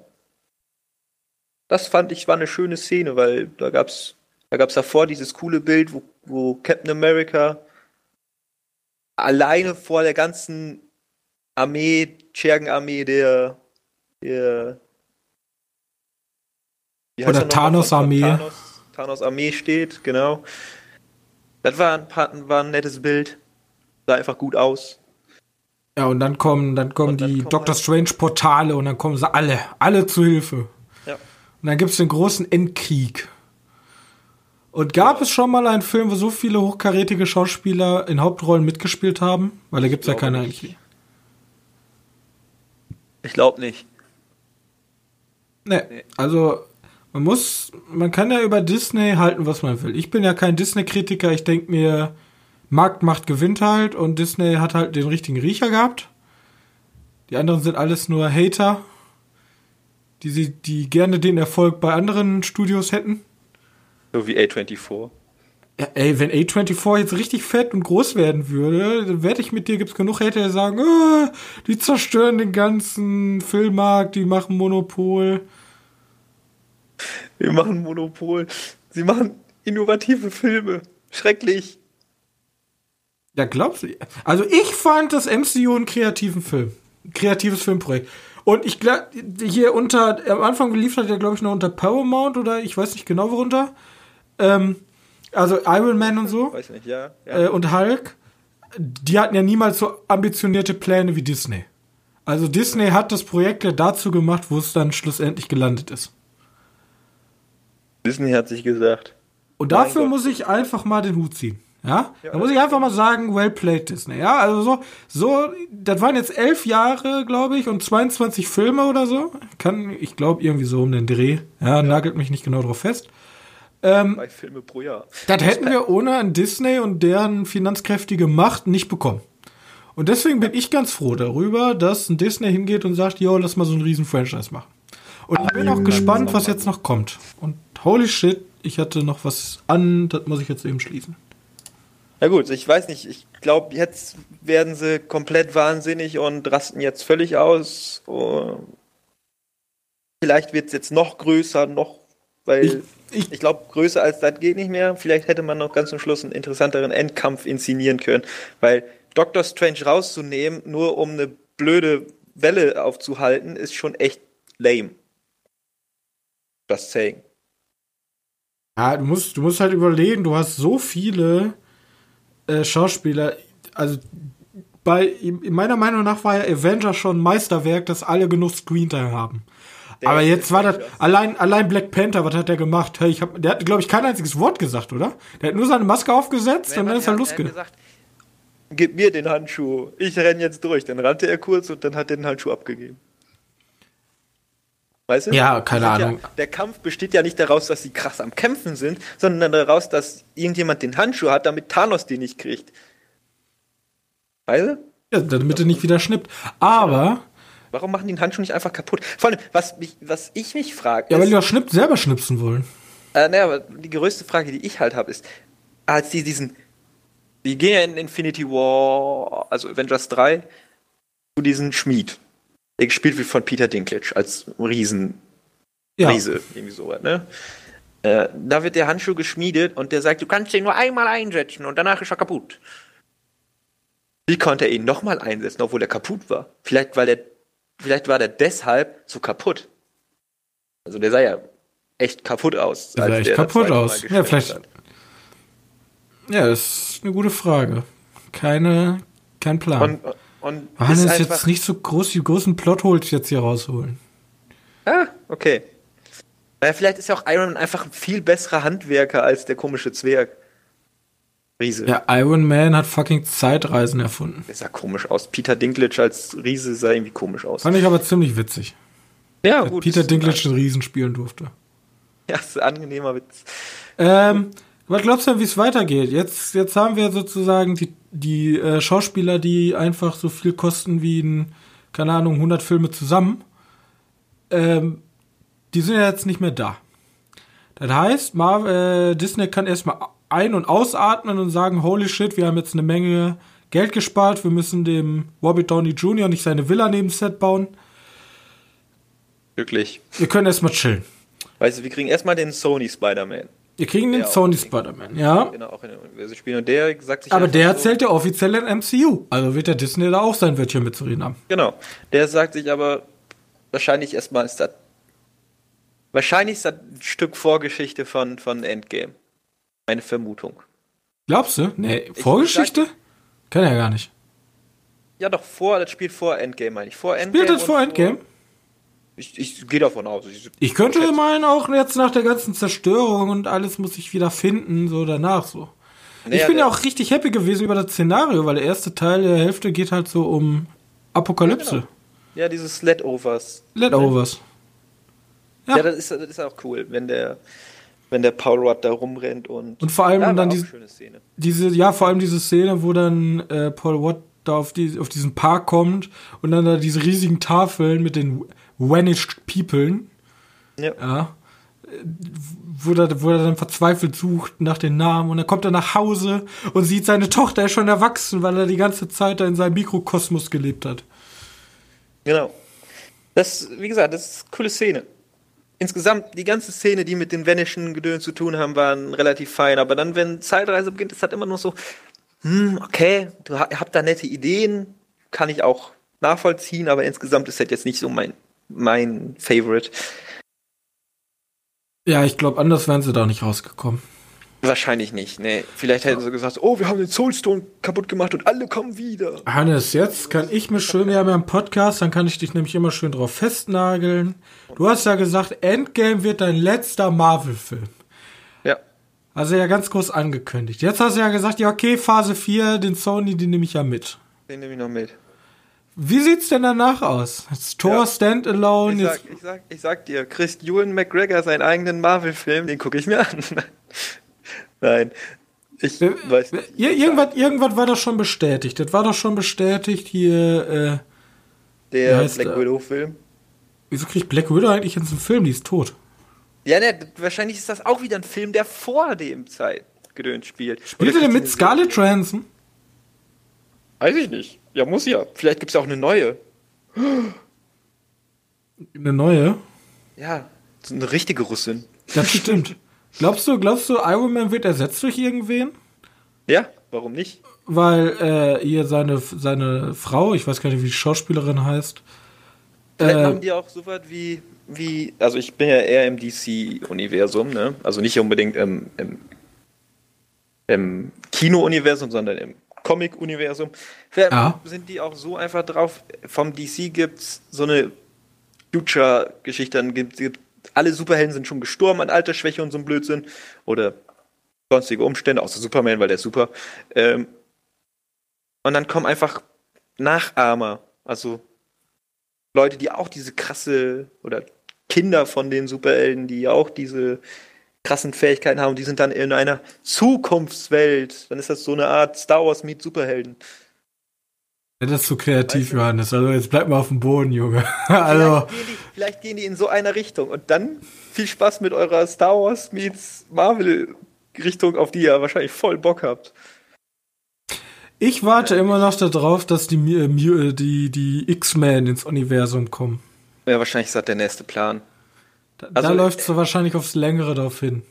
Das fand ich war eine schöne Szene, weil da gab's da gab's davor dieses coole Bild, wo, wo Captain America alleine vor der ganzen Armee, Schergenarmee der, der oder Thanos Armee. Thanos, Thanos Armee steht, genau. Das war ein, war ein nettes Bild. Sah einfach gut aus. Ja, und dann kommen, dann kommen dann die kommen Doctor halt Strange Portale und dann kommen sie alle, alle zu Hilfe. Ja. Und dann gibt es den großen Endkrieg. Und gab es schon mal einen Film, wo so viele hochkarätige Schauspieler in Hauptrollen mitgespielt haben? Weil da gibt es ja keine eigentlich. Ich glaube nicht. Nee, nee, also man muss, man kann ja über Disney halten, was man will. Ich bin ja kein Disney-Kritiker. Ich denke mir, Marktmacht gewinnt halt und Disney hat halt den richtigen Riecher gehabt. Die anderen sind alles nur Hater, die, sie, die gerne den Erfolg bei anderen Studios hätten. So wie A24. Ja, ey, wenn A24 jetzt richtig fett und groß werden würde, dann werde ich mit dir, gibt's genug Hater, die sagen, oh, die zerstören den ganzen Filmmarkt, die machen Monopol. Wir machen Monopol. Sie machen innovative Filme. Schrecklich. Ja, glaubst du? Also ich fand das MCU einen kreativen Film. Ein kreatives Filmprojekt. Und ich glaube, hier unter, am Anfang geliefert er, glaube ich, noch unter Paramount oder ich weiß nicht genau worunter. Ähm, also Iron Man und so. Weiß nicht, ja. ja. Äh, und Hulk. Die hatten ja niemals so ambitionierte Pläne wie Disney. Also Disney hat das Projekt ja dazu gemacht, wo es dann schlussendlich gelandet ist. Disney hat sich gesagt. Und dafür muss ich einfach mal den Hut ziehen. Ja, ja da muss ich einfach mal sagen, well played Disney. Ja, also so, so, das waren jetzt elf Jahre, glaube ich, und 22 Filme oder so. Kann, ich glaube, irgendwie so um den Dreh. Ja, ja. nagelt mich nicht genau drauf fest. Ähm, Zwei Filme pro Jahr. Das hätten wir ohne ein Disney und deren finanzkräftige Macht nicht bekommen. Und deswegen bin ich ganz froh darüber, dass ein Disney hingeht und sagt, yo, lass mal so einen riesen Franchise machen. Und ich bin auch gespannt, was jetzt noch kommt. Und holy shit, ich hatte noch was an, das muss ich jetzt eben schließen. Na gut, ich weiß nicht, ich glaube, jetzt werden sie komplett wahnsinnig und rasten jetzt völlig aus. Vielleicht wird es jetzt noch größer, noch, weil ich, ich, ich glaube, größer als das geht nicht mehr. Vielleicht hätte man noch ganz zum Schluss einen interessanteren Endkampf inszenieren können, weil Doctor Strange rauszunehmen, nur um eine blöde Welle aufzuhalten, ist schon echt lame. Just saying. Ja, du musst, du musst halt überlegen, du hast so viele äh, Schauspieler, also bei, in meiner Meinung nach war ja Avenger schon ein Meisterwerk, dass alle genug Screentime haben. Der Aber jetzt war das, allein, allein Black Panther, was hat der gemacht? Hey, ich hab, der hat, glaube ich, kein einziges Wort gesagt, oder? Der hat nur seine Maske aufgesetzt und dann ist er losgegangen. hat gesagt, gib mir den Handschuh, ich renn jetzt durch. Dann rannte er kurz und dann hat er den Handschuh abgegeben. Weißt du? Ja, keine Ahnung. Ja, der Kampf besteht ja nicht daraus, dass sie krass am Kämpfen sind, sondern daraus, dass irgendjemand den Handschuh hat, damit Thanos den nicht kriegt. Weißt du? Ja, damit er nicht wieder schnippt. Aber, Warum machen die den Handschuh nicht einfach kaputt? Vor allem, was, mich, was ich mich frage, ja, weil die doch schnipp, selber schnipsen wollen. Äh, naja, aber die größte Frage, die ich halt habe, ist, als die diesen, die gehen ja in Infinity War, also Avengers 3, zu diesem Schmied, der gespielt wird von Peter Dinklage als Riesen, Ja. Riese, irgendwie sowas, ne? Äh, da wird der Handschuh geschmiedet und der sagt, du kannst den nur einmal einsetzen und danach ist er kaputt. Wie konnte er ihn nochmal einsetzen, obwohl er kaputt war? Vielleicht, weil der, vielleicht war der deshalb so kaputt. Also der sah ja echt kaputt aus. Der sah echt kaputt aus. Ja, vielleicht- hat. Ja, das ist eine gute Frage. Keine, kein Plan. Und, und Waren ist jetzt nicht so groß, die großen Plotholes jetzt hier rausholen? Ah, okay. Naja, vielleicht ist ja auch Iron Man einfach ein viel besserer Handwerker als der komische Zwerg. Riese. Ja, Iron Man hat fucking Zeitreisen erfunden. Der sah komisch aus. Peter Dinklage als Riese sah irgendwie komisch aus. Fand ich aber ziemlich witzig. Ja, Dass gut. Peter Dinklage den Riesen spielen durfte. Ja, ist ein angenehmer Witz. Ähm, was glaubst du denn, wie es weitergeht? Jetzt, jetzt haben wir sozusagen die, die äh, Schauspieler, die einfach so viel kosten wie ein, keine Ahnung, 100 Filme zusammen. Ähm, die sind ja jetzt nicht mehr da. Das heißt, Marvel, äh, Disney kann erstmal ein- und ausatmen und sagen, holy shit, wir haben jetzt eine Menge Geld gespart, wir müssen dem Robert Downey Jr. nicht seine Villa neben Set bauen. Wirklich. Wir können erstmal chillen. Weißt du, wir kriegen erstmal den Sony Spider-Man. Wir kriegen den Sony. Spider-Man, ja. Genau, auch in dem Universum spielen. Und der sagt sich Aber der so- zählt ja offiziell in MCU. Also wird der Disney da auch sein Wörtchen mitzureden haben. Genau. Der sagt sich aber, wahrscheinlich erstmal ist das. Wahrscheinlich ist das ein Stück Vorgeschichte von, von Endgame. Meine Vermutung. Glaubst du? Nee, Vorgeschichte? Kann er ja gar nicht. Ja, doch, vor, das spielt vor Endgame, meine ich. Vor Endgame. Spielt das vor Endgame? Ich, ich gehe davon aus. Ich, Ich könnte schätze- meinen, auch jetzt nach der ganzen Zerstörung und alles muss ich wieder finden, so danach so. Nee, ich bin ja auch richtig happy gewesen über das Szenario, weil der erste Teil der Hälfte geht halt so um Apokalypse. Ja, genau. Ja, dieses Let-Overs. Let-Overs. Ja. Ja, das, ist, das ist auch cool, wenn der, wenn der Paul Rudd da rumrennt und. Und vor allem Ja, dann war auch die, eine schöne Szene. diese, ja, vor allem diese Szene, wo dann äh, Paul Watt da auf, die, auf diesen Park kommt und dann da diese riesigen Tafeln mit den vanished Peoplen, Ja. ja, wo er, wo er dann verzweifelt sucht nach den Namen und dann kommt er nach Hause und sieht, seine Tochter ist schon erwachsen, weil er die ganze Zeit da in seinem Mikrokosmos gelebt hat. Genau. Das, wie gesagt, das ist eine coole Szene. Insgesamt, die ganze Szene, die mit den Vanischen Gedöns zu tun haben, waren relativ fein. Aber dann, wenn Zeitreise beginnt, ist das immer nur so, hm, okay, du ha- habt da nette Ideen, kann ich auch nachvollziehen, aber insgesamt ist das jetzt nicht so mein, mein Favorite. Ja, ich glaube, anders wären sie da nicht rausgekommen. Wahrscheinlich nicht, nee. Vielleicht hätten sie gesagt, oh, wir haben den Soulstone kaputt gemacht und alle kommen wieder. Hannes, jetzt kann ich mir schön, wir haben ja einen Podcast, dann kann ich dich nämlich immer schön drauf festnageln. Du hast ja gesagt, Endgame wird dein letzter Marvel-Film. Ja. Also ja ganz groß angekündigt. Jetzt hast du ja gesagt, ja okay, Phase 4, den Sony, den nehme ich ja mit. Den nehme ich noch mit. Wie sieht's denn danach aus? Jetzt Thor Ja. Standalone, Ich jetzt, sag, ich, sag, ich sag dir, Chris Ewan McGregor seinen eigenen Marvel-Film, den gucke ich mir an. Nein. Ich Äh, weiß äh, nicht. ir irgendwas, irgendwas war doch schon bestätigt. Das war doch schon bestätigt hier, äh, Der Black? Widow-Film. wieso kriegt Black Widow eigentlich jetzt einen Film? Die ist tot. Ja, ne, wahrscheinlich ist das auch wieder ein Film, der vor dem Zeitgedöns spielt. Spielt er denn mit Scarlett Johansson? Weiß ich nicht. Ja, muss ja. Vielleicht gibt es ja auch eine neue. Eine neue? Ja, so eine richtige Russin. Das stimmt. Glaubst du, glaubst du, Iron Man wird ersetzt durch irgendwen? Ja, warum nicht? Weil äh, ihr seine, seine Frau, ich weiß gar nicht, wie die Schauspielerin heißt, Vielleicht Äh, machen die auch so was wie, wie, also ich bin ja eher im DC-Universum, ne? Also nicht unbedingt im, im, im Kino-Universum, sondern im Comic-Universum. Vielleicht Ja. sind die auch so einfach drauf, vom DC gibt's so eine Future-Geschichte, dann gibt, gibt alle Superhelden sind schon gestorben an Altersschwäche und so ein Blödsinn. Oder sonstige Umstände, außer Superman, weil der ist super. Ähm, und dann kommen einfach Nachahmer, also Leute, die auch diese krasse oder Kinder von den Superhelden, die auch diese krassen Fähigkeiten haben, die sind dann in einer Zukunftswelt. Dann ist das so eine Art Star Wars mit Superhelden. Ja, das ist zu kreativ, weißt du? Johannes. Also jetzt bleib mal auf dem Boden, Junge. also. Vielleicht gehen, die, vielleicht gehen, die, in so einer Richtung. Und dann viel Spaß mit eurer Star Wars meets Marvel Richtung, auf die ihr wahrscheinlich voll Bock habt. Ich warte ja. immer noch darauf, dass die, äh, die, die X-Men ins Universum kommen. Ja, wahrscheinlich ist das der nächste Plan. Da, also, da läuft es so wahrscheinlich aufs Längere darauf hin.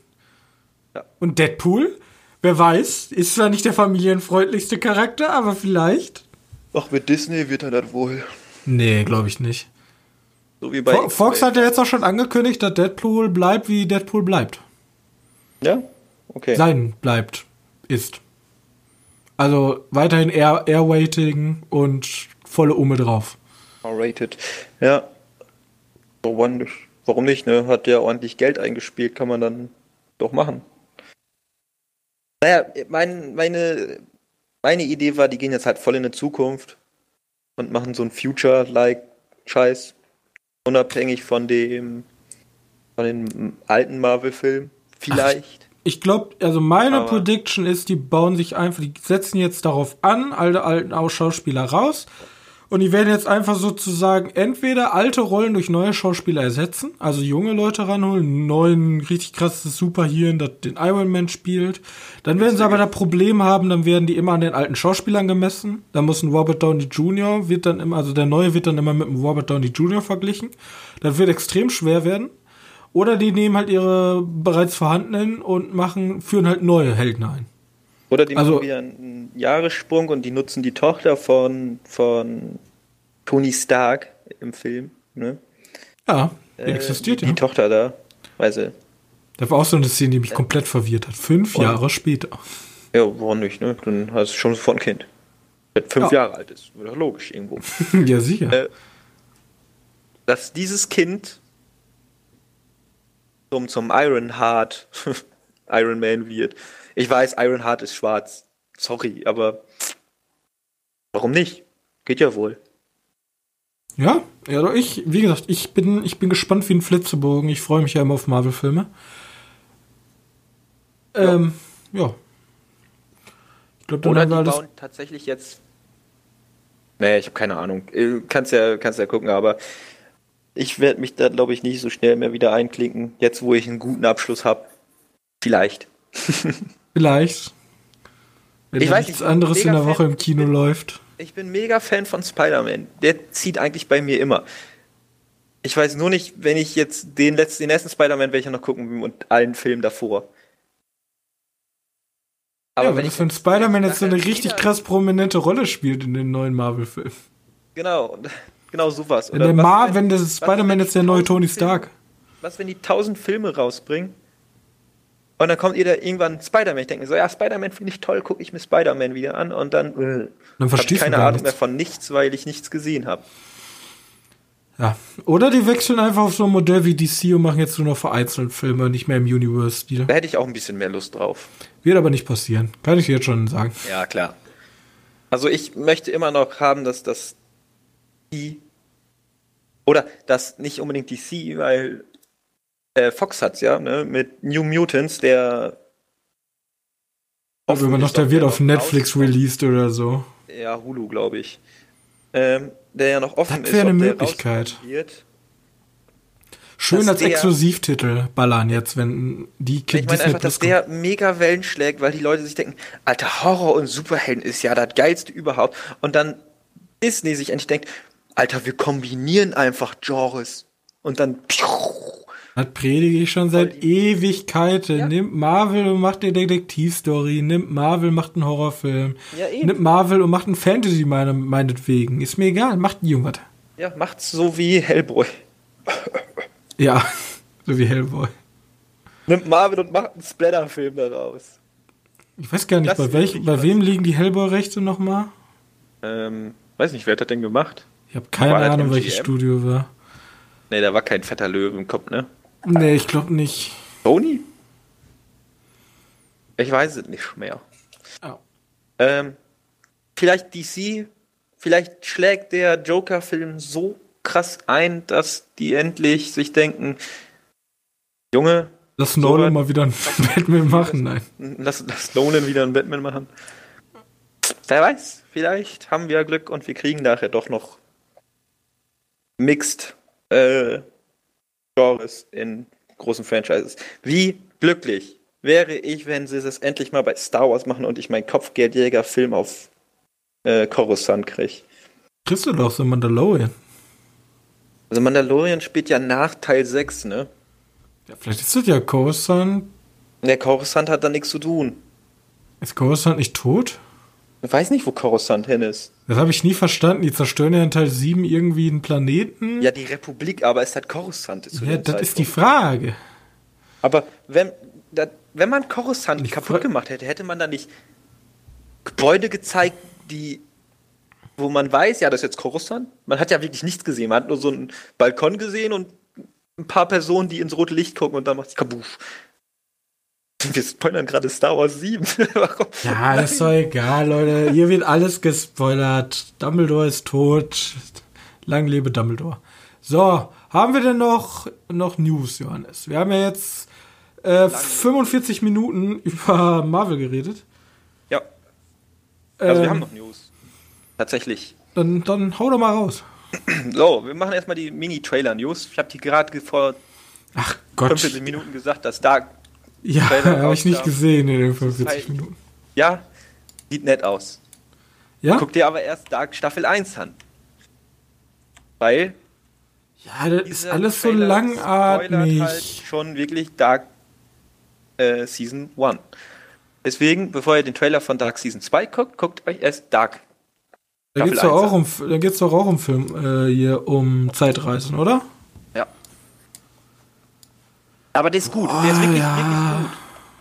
Ja. Und Deadpool? Wer weiß, ist zwar nicht der familienfreundlichste Charakter, aber vielleicht. Ach, mit Disney wird er das wohl. Nee, glaube ich nicht. So wie bei Fo Fox hat ja jetzt auch schon angekündigt, dass Deadpool bleibt, wie Deadpool bleibt. Ja? Okay. Sein bleibt, ist. Also weiterhin Air, Airwaiting und volle Ume drauf. R-rated. Ja. Warum nicht, ne? Hat ja ordentlich Geld eingespielt, kann man dann doch machen. Naja, mein, meine meine Idee war, die gehen jetzt halt voll in die Zukunft und machen so ein Future-like Scheiß, unabhängig von dem von den alten Marvel-Filmen. Vielleicht. Ach, ich glaube, also meine Aber Prediction ist, die bauen sich einfach, die setzen jetzt darauf an, alte alten Schauspieler raus und die werden jetzt einfach sozusagen entweder alte Rollen durch neue Schauspieler ersetzen, also junge Leute ranholen, einen neuen, richtig krasses Superhirn, das den Iron Man spielt. Dann werden sie aber da Probleme haben, dann werden die immer an den alten Schauspielern gemessen. Da muss ein Robert Downey Jr. wird dann immer, also der neue wird dann immer mit einem Robert Downey Jr. verglichen. Das wird extrem schwer werden. Oder die nehmen halt ihre bereits vorhandenen und machen, führen halt neue Helden ein. Oder die also, machen wieder einen Jahressprung und die nutzen die Tochter von, von Tony Stark im Film. Ne? Ja, die äh, existiert die, ja. Die Tochter da, weiß ich. Das war auch so eine Szene, die mich ja. komplett verwirrt hat. Fünf und, Jahre später. Ja, warum nicht, ne? Dann hast du schon sofort ein Kind. Wenn fünf ja. Jahre alt ist. Wäre doch logisch irgendwo. ja, sicher. Äh, dass dieses Kind zum, zum Ironheart Iron Man wird. Ich weiß, Ironheart ist schwarz. Sorry, aber warum nicht? Geht ja wohl. Ja, ja, ich, wie gesagt, ich bin, ich bin gespannt wie ein Flitzebogen. Ich freue mich ja immer auf Marvel-Filme. Ähm, ja. ja. Ich glaube, dann Oder die bauen tatsächlich jetzt. Nee, ich habe keine Ahnung. Äh, kannst ja, kannst ja gucken, aber ich werde mich da, glaube ich, nicht so schnell mehr wieder einklinken. Jetzt, wo ich einen guten Abschluss habe. Vielleicht. Vielleicht. Wenn ich weiß nichts anderes in der Woche im Kino läuft. Ich bin mega Fan von Spider-Man. Der zieht eigentlich bei mir immer. Ich weiß nur nicht, wenn ich jetzt den letzten, den ersten Spider-Man welcher noch gucken und allen Filmen davor. Aber ja, wenn ich für Spider-Man jetzt so eine richtig krass prominente Rolle spielt in den neuen Marvel-Filmen. Genau, genau sowas. Wenn, der Mar wenn, wenn das Spider-Man jetzt der neue Tony Stark. was, wenn die tausend Filme rausbringen und dann kommt ihr da irgendwann Spider-Man. Ich denke so, ja, Spider-Man finde ich toll, gucke ich mir Spider-Man wieder an und dann, äh, dann habe ich keine Ahnung mehr von nichts, weil ich nichts gesehen habe. Ja. Oder die wechseln einfach auf so ein Modell wie DC und machen jetzt nur noch vereinzelt Filme, nicht mehr im Universe. Da hätte ich auch ein bisschen mehr Lust drauf. Wird aber nicht passieren. Kann ich jetzt schon sagen. Ja, klar. Also ich möchte immer noch haben, dass das die oder das nicht unbedingt DC, weil äh, Fox hat's ja, ne, mit New Mutants, der aber noch der wird auf Netflix released oder so. Ja, Hulu, glaube ich. Ähm, der ja noch offen das ist. Das wäre eine Möglichkeit. Schön als der, Exklusivtitel ballern jetzt, wenn die Kids. Ich meine einfach, dass der mega Wellen schlägt, weil die Leute sich denken, alter Horror und Superhelden ist ja das geilste überhaupt. Und dann Disney sich endlich denkt, alter, wir kombinieren einfach Genres. Und dann das predige ich schon seit Ewigkeiten. Ja. Nimmt Marvel und macht eine Detektivstory. Nimmt Marvel, macht einen Horrorfilm. Ja, eben. Nimmt Marvel und macht einen Fantasy, meine, meinetwegen. Ist mir egal, macht ein irgendwas. Ja, macht's so wie Hellboy. ja, so wie Hellboy. Nimmt Marvel und macht einen Splatter-Film daraus. Ich weiß gar nicht, bei, welch, bei wem liegen die Hellboy-Rechte nochmal? Ähm, weiß nicht, wer hat das denn gemacht? Ich habe keine Ahnung, welches Studio war. Nee, da war kein fetter Löwe im Kopf, ne? Nee, ich glaube nicht. Sony? Ich weiß es nicht mehr. Oh. Ähm, vielleicht DC, vielleicht schlägt der Joker-Film so krass ein, dass die endlich sich denken, Junge, Lass Nolan mal wieder ein Batman machen. Nein. lass, lass Nolan wieder einen Batman machen. Wer weiß, vielleicht haben wir Glück und wir kriegen nachher doch noch Mixed äh, Genres in großen Franchises. Wie glücklich wäre ich, wenn sie es endlich mal bei Star Wars machen und ich meinen Kopfgeldjäger-Film auf äh, Coruscant kriege. Kriegst du doch so Mandalorian. Also Mandalorian spielt ja nach Teil 6, ne? Ja, vielleicht ist das ja Coruscant. Der Coruscant hat da nichts zu tun. Ist Coruscant nicht tot? Ich weiß nicht, wo Coruscant hin ist. Das habe ich nie verstanden. Die zerstören ja in Teil 7 irgendwie einen Planeten. Ja, die Republik, aber es hat Coruscant. zu Ja, das ist die Zeitpunkt. Frage. Aber wenn, da, wenn man Coruscant Ich kaputt gemacht hätte, hätte man da nicht Gebäude gezeigt, die, wo man weiß, ja, das ist jetzt Coruscant. Man hat ja wirklich nichts gesehen. Man hat nur so einen Balkon gesehen und ein paar Personen, die ins rote Licht gucken und dann macht es kabuff. Wir spoilern gerade Star Wars 7. Warum? Ja, ist doch egal, Leute. Hier wird alles gespoilert. Dumbledore ist tot. Lang lebe Dumbledore. So, haben wir denn noch, noch News, Johannes? Wir haben ja jetzt äh, 45 Minuten über Marvel geredet. Ja, also wir Ähm, haben noch News. Tatsächlich. Dann, dann hau doch mal raus. So, wir machen erstmal die Mini-Trailer-News. Ich habe die gerade vor Ach Gott. 45 Minuten gesagt, dass Dark, Ja, habe ich nicht gesehen in den 45 halt- Minuten. ja, sieht nett aus. Ja? Guck dir aber erst Dark Staffel 1 an. Weil Ja, das ist alles so langatmig. halt schon wirklich Dark äh, Season 1. Deswegen, bevor ihr den Trailer von Dark Season 2 guckt, guckt euch erst Dark. Da geht's Staffel doch 1 auch um, da geht's doch auch um Film, äh, hier um Zeitreisen, oder? Aber der ist gut. Boah, der ist wirklich, ja. wirklich gut.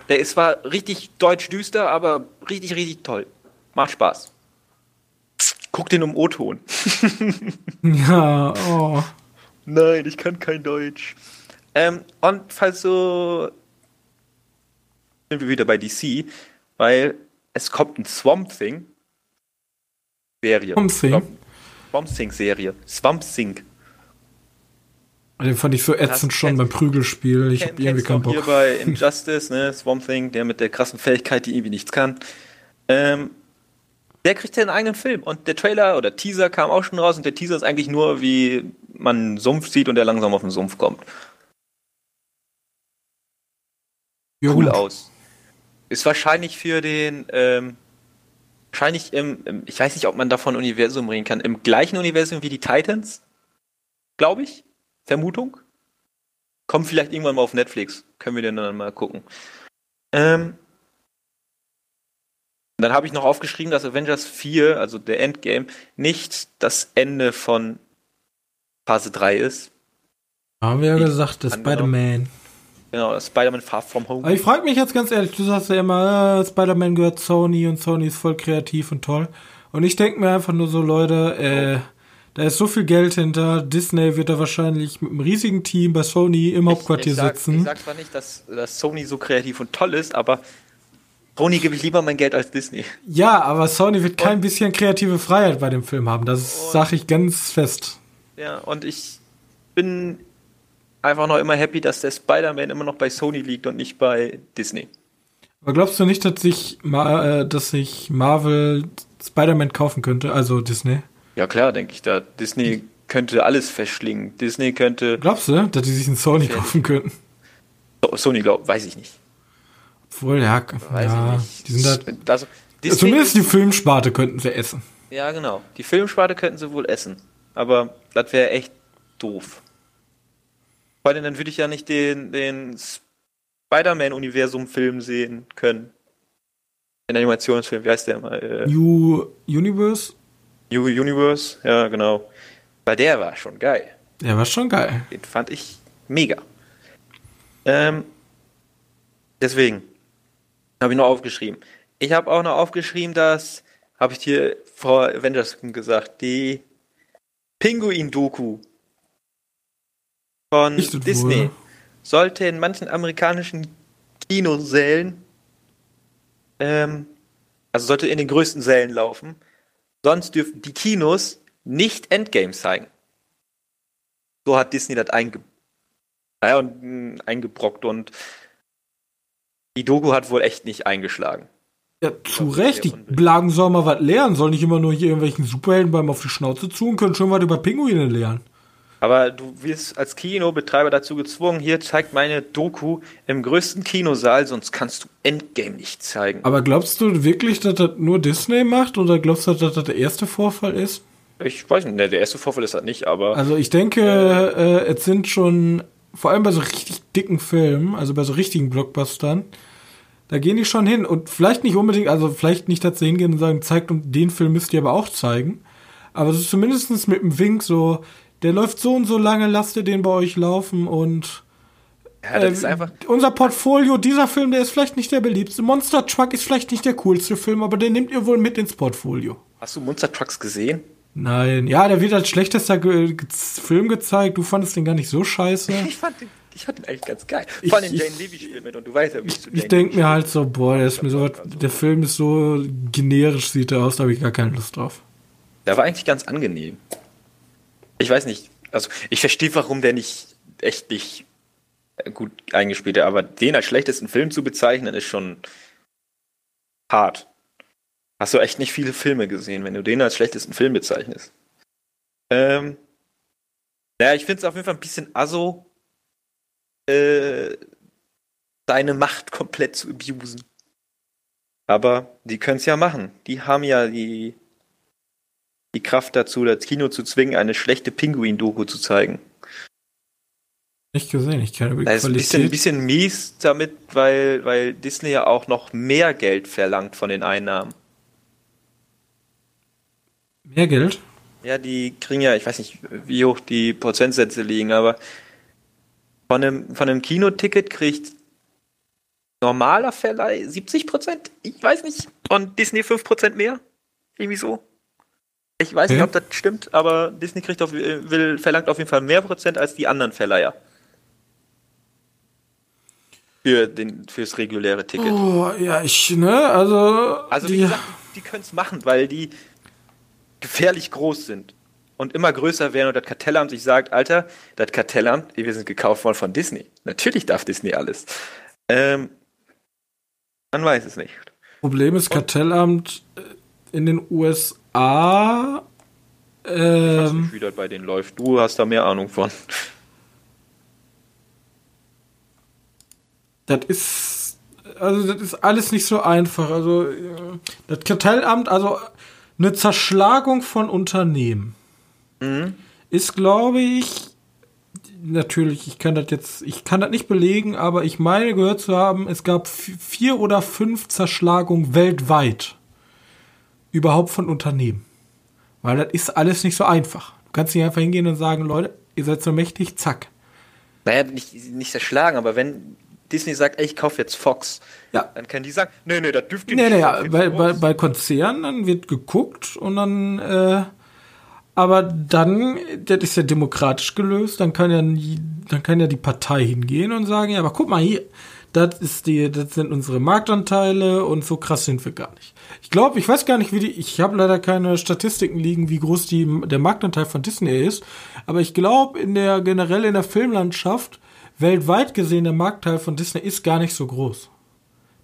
Der ist zwar richtig deutsch düster, aber richtig, richtig toll. Macht Spaß. Guck den um O-Ton. Ja, oh. Nein, ich kann kein Deutsch. Ähm, und falls so sind wir wieder bei DC, weil es kommt ein Swamp Thing Serie. Swamp Thing? Swamp Thing Serie. Swamp Thing. Den fand ich so ätzend Hast- schon beim Prügelspiel. Ich hab irgendwie keinen auch hier Bock. bei Injustice, ne, Swamp Thing, der mit der krassen Fähigkeit, die irgendwie nichts kann. Ähm, der kriegt ja einen eigenen Film. Und der Trailer oder Teaser kam auch schon raus und der Teaser ist eigentlich nur, wie man einen Sumpf sieht und der langsam auf den Sumpf kommt. Cool gut. aus. Ist wahrscheinlich für den, ähm, wahrscheinlich im, im, ich weiß nicht, ob man davon Universum reden kann, im gleichen Universum wie die Titans, glaube ich. Vermutung. Kommt vielleicht irgendwann mal auf Netflix. Können wir den dann mal gucken. Ähm, dann habe ich noch aufgeschrieben, dass Avengers 4, also der Endgame, nicht das Ende von Phase 3 ist. Haben wir ja Ich- gesagt, das. Spider-Man. Genau, das Spider-Man Far From Home. Aber ich frage mich jetzt ganz ehrlich, du sagst ja immer, äh, Spider-Man gehört Sony und Sony ist voll kreativ und toll. Und ich denke mir einfach nur so, Leute, äh, da ist so viel Geld hinter. Disney wird da wahrscheinlich mit einem riesigen Team bei Sony im Hauptquartier ich, sag, sitzen. Ich sag zwar nicht, dass, dass Sony so kreativ und toll ist, aber Sony gebe ich lieber mein Geld als Disney. Ja, aber Sony wird kein bisschen kreative Freiheit bei dem Film haben. Das sage ich ganz fest. Ja, und ich bin einfach noch immer happy, dass der Spider-Man immer noch bei Sony liegt und nicht bei Disney. Aber glaubst du nicht, dass sich, Ma äh, dass sich Marvel Spider-Man kaufen könnte, also Disney? Ja klar, denke ich da. Disney könnte alles verschlingen. Disney könnte. Glaubst du, dass die sich einen Sony kaufen könnten? Sony glaubt, weiß ich nicht. Obwohl, ja, Weiß ja ich nicht. die sind halt, also, Disney zumindest die Filmsparte könnten sie essen. Ja, genau. Die Filmsparte könnten sie wohl essen. Aber das wäre echt doof. Vor allem, dann würde ich ja nicht den, den Spider-Man-Universum-Film sehen können. Den Animationsfilm, wie heißt der mal? Äh, New Universe? Universe? Ja, genau. Weil der war schon geil. Der war schon geil. Den fand ich mega. Ähm, deswegen habe ich noch aufgeschrieben. Ich habe auch noch aufgeschrieben, dass, habe ich dir vor Avengers gesagt, die Pinguin-Doku von Disney wohl. sollte in manchen amerikanischen Kinosälen, ähm, also sollte in den größten Sälen laufen, sonst dürfen die Kinos nicht Endgame zeigen. So hat Disney das einge naja, und, mh, eingebrockt und die Doku hat wohl echt nicht eingeschlagen. Ja, zu sehr Recht. Die. Blagen sollen mal was lernen. Sollen nicht immer nur hier irgendwelchen Superhelden beim auf die Schnauze zu und können schon was über Pinguine lernen. Aber du wirst als Kinobetreiber dazu gezwungen, hier zeigt meine Doku im größten Kinosaal, sonst kannst du Endgame nicht zeigen. Aber glaubst du wirklich, dass das nur Disney macht oder glaubst du, dass das der erste Vorfall ist? Ich weiß nicht, ne, der erste Vorfall ist das nicht, aber Also ich denke, äh, es sind schon, vor allem bei so richtig dicken Filmen, also bei so richtigen Blockbustern, da gehen die schon hin. Und vielleicht nicht unbedingt, also vielleicht nicht dazu hingehen und sagen, zeigt und den Film müsst ihr aber auch zeigen. Aber so zumindest mit dem Wink so, der läuft so und so lange, lasst ihr den bei euch laufen und ja, das äh, ist einfach. unser Portfolio, dieser Film, der ist vielleicht nicht der beliebteste. Monster Truck ist vielleicht nicht der coolste Film, aber den nehmt ihr wohl mit ins Portfolio. Hast du Monster Trucks gesehen? Nein, ja, der wird als schlechtester ge Film gezeigt. Du fandest den gar nicht so scheiße. Ich fand den, ich fand den eigentlich ganz geil. Ich- Vor allem ich- Jane Levy spielt mit und du weißt ja, wie ich zu Ich denke mir halt so, boah, der ist mir so der Film ist so generisch, sieht er aus, da habe ich gar keine Lust drauf. Der war eigentlich ganz angenehm. Ich weiß nicht, also ich verstehe, warum der nicht echt nicht gut eingespielt hat, aber den als schlechtesten Film zu bezeichnen, ist schon hart. Hast du echt nicht viele Filme gesehen, wenn du den als schlechtesten Film bezeichnest. Ähm, naja, ich finde es auf jeden Fall ein bisschen aso, äh, seine Macht komplett zu abusen. Aber die können es ja machen. Die haben ja die, die Kraft dazu, das Kino zu zwingen, eine schlechte Pinguin-Doku zu zeigen. Nicht gesehen, ich kenne über Das ist ein bisschen, ein bisschen mies damit, weil, weil Disney ja auch noch mehr Geld verlangt von den Einnahmen. Mehr Geld? Ja, die kriegen ja, ich weiß nicht, wie hoch die Prozentsätze liegen, aber von einem, von einem Kinoticket kriegt normaler Verleih 70 Prozent? Ich weiß nicht. Und Disney 5 Prozent mehr? Irgendwie so. Ich weiß nicht, ob das stimmt, aber Disney kriegt auf, will, verlangt auf jeden Fall mehr Prozent als die anderen Verleiher. Für den, fürs reguläre Ticket. Oh, ja, ich, ne, also. Also wie die, gesagt, die können es machen, weil die gefährlich groß sind und immer größer werden und das Kartellamt sich sagt, Alter, das Kartellamt, wir sind gekauft worden von Disney. Natürlich darf Disney alles. Ähm, man weiß es nicht. Problem ist, Kartellamt äh, in den USA. Ich weiß Ähm, nicht, wie das bei denen läuft. Du hast da mehr Ahnung von. das ist. Also, das ist alles nicht so einfach. Also, äh, das Kartellamt, also eine Zerschlagung von Unternehmen Mhm. ist, glaube ich, natürlich, ich kann das jetzt, ich kann das nicht belegen, aber ich meine gehört zu haben, es gab vi- vier oder fünf Zerschlagungen weltweit. Überhaupt von Unternehmen. Weil das ist alles nicht so einfach. Du kannst nicht einfach hingehen und sagen, Leute, ihr seid so mächtig, zack. Naja, nicht, nicht zerschlagen, aber wenn Disney sagt, ey, ich kaufe jetzt Fox, Ja. dann können die sagen, nee, nee, das dürft ihr Nee, nicht. nee, ja, jetzt bei, bei, bei Konzernen, dann wird geguckt und dann, äh, aber dann, das ist ja demokratisch gelöst, dann kann ja, nie, dann kann ja die Partei hingehen und sagen, ja, aber guck mal hier, das ist die, das sind unsere Marktanteile und so krass sind wir gar nicht. Ich glaube, ich weiß gar nicht, wie die, ich habe leider keine Statistiken liegen, wie groß die, der Marktanteil von Disney ist, aber ich glaube, in der, generell in der Filmlandschaft, weltweit gesehen, der Marktanteil von Disney ist gar nicht so groß.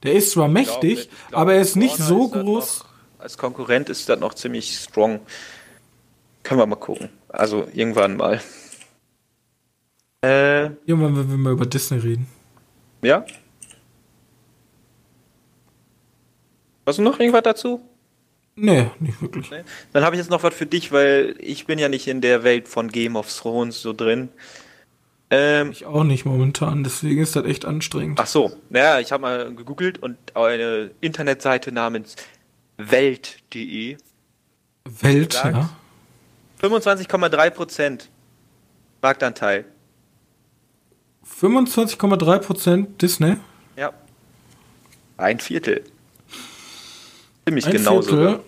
Der ist zwar Ich mächtig, glaube, ich glaube, aber er ist nicht so ist groß. Noch, als Konkurrent ist das noch ziemlich strong. Können wir mal gucken. Also irgendwann mal. Äh, Irgendwann, wenn wir mal über Disney reden. ja. Hast du noch irgendwas dazu? Nee, nicht wirklich. Nee? Dann habe ich jetzt noch was für dich, weil ich bin ja nicht in der Welt von Game of Thrones so drin. Ähm, Ich auch nicht momentan, deswegen ist das echt anstrengend. ach so, naja, ich habe mal gegoogelt und eine Internetseite namens Welt.de Welt, sagt- ja. 25,3% Marktanteil. 25,3% Disney. Ja. Ein Viertel. Ziemlich Ein genau Viertel. sogar.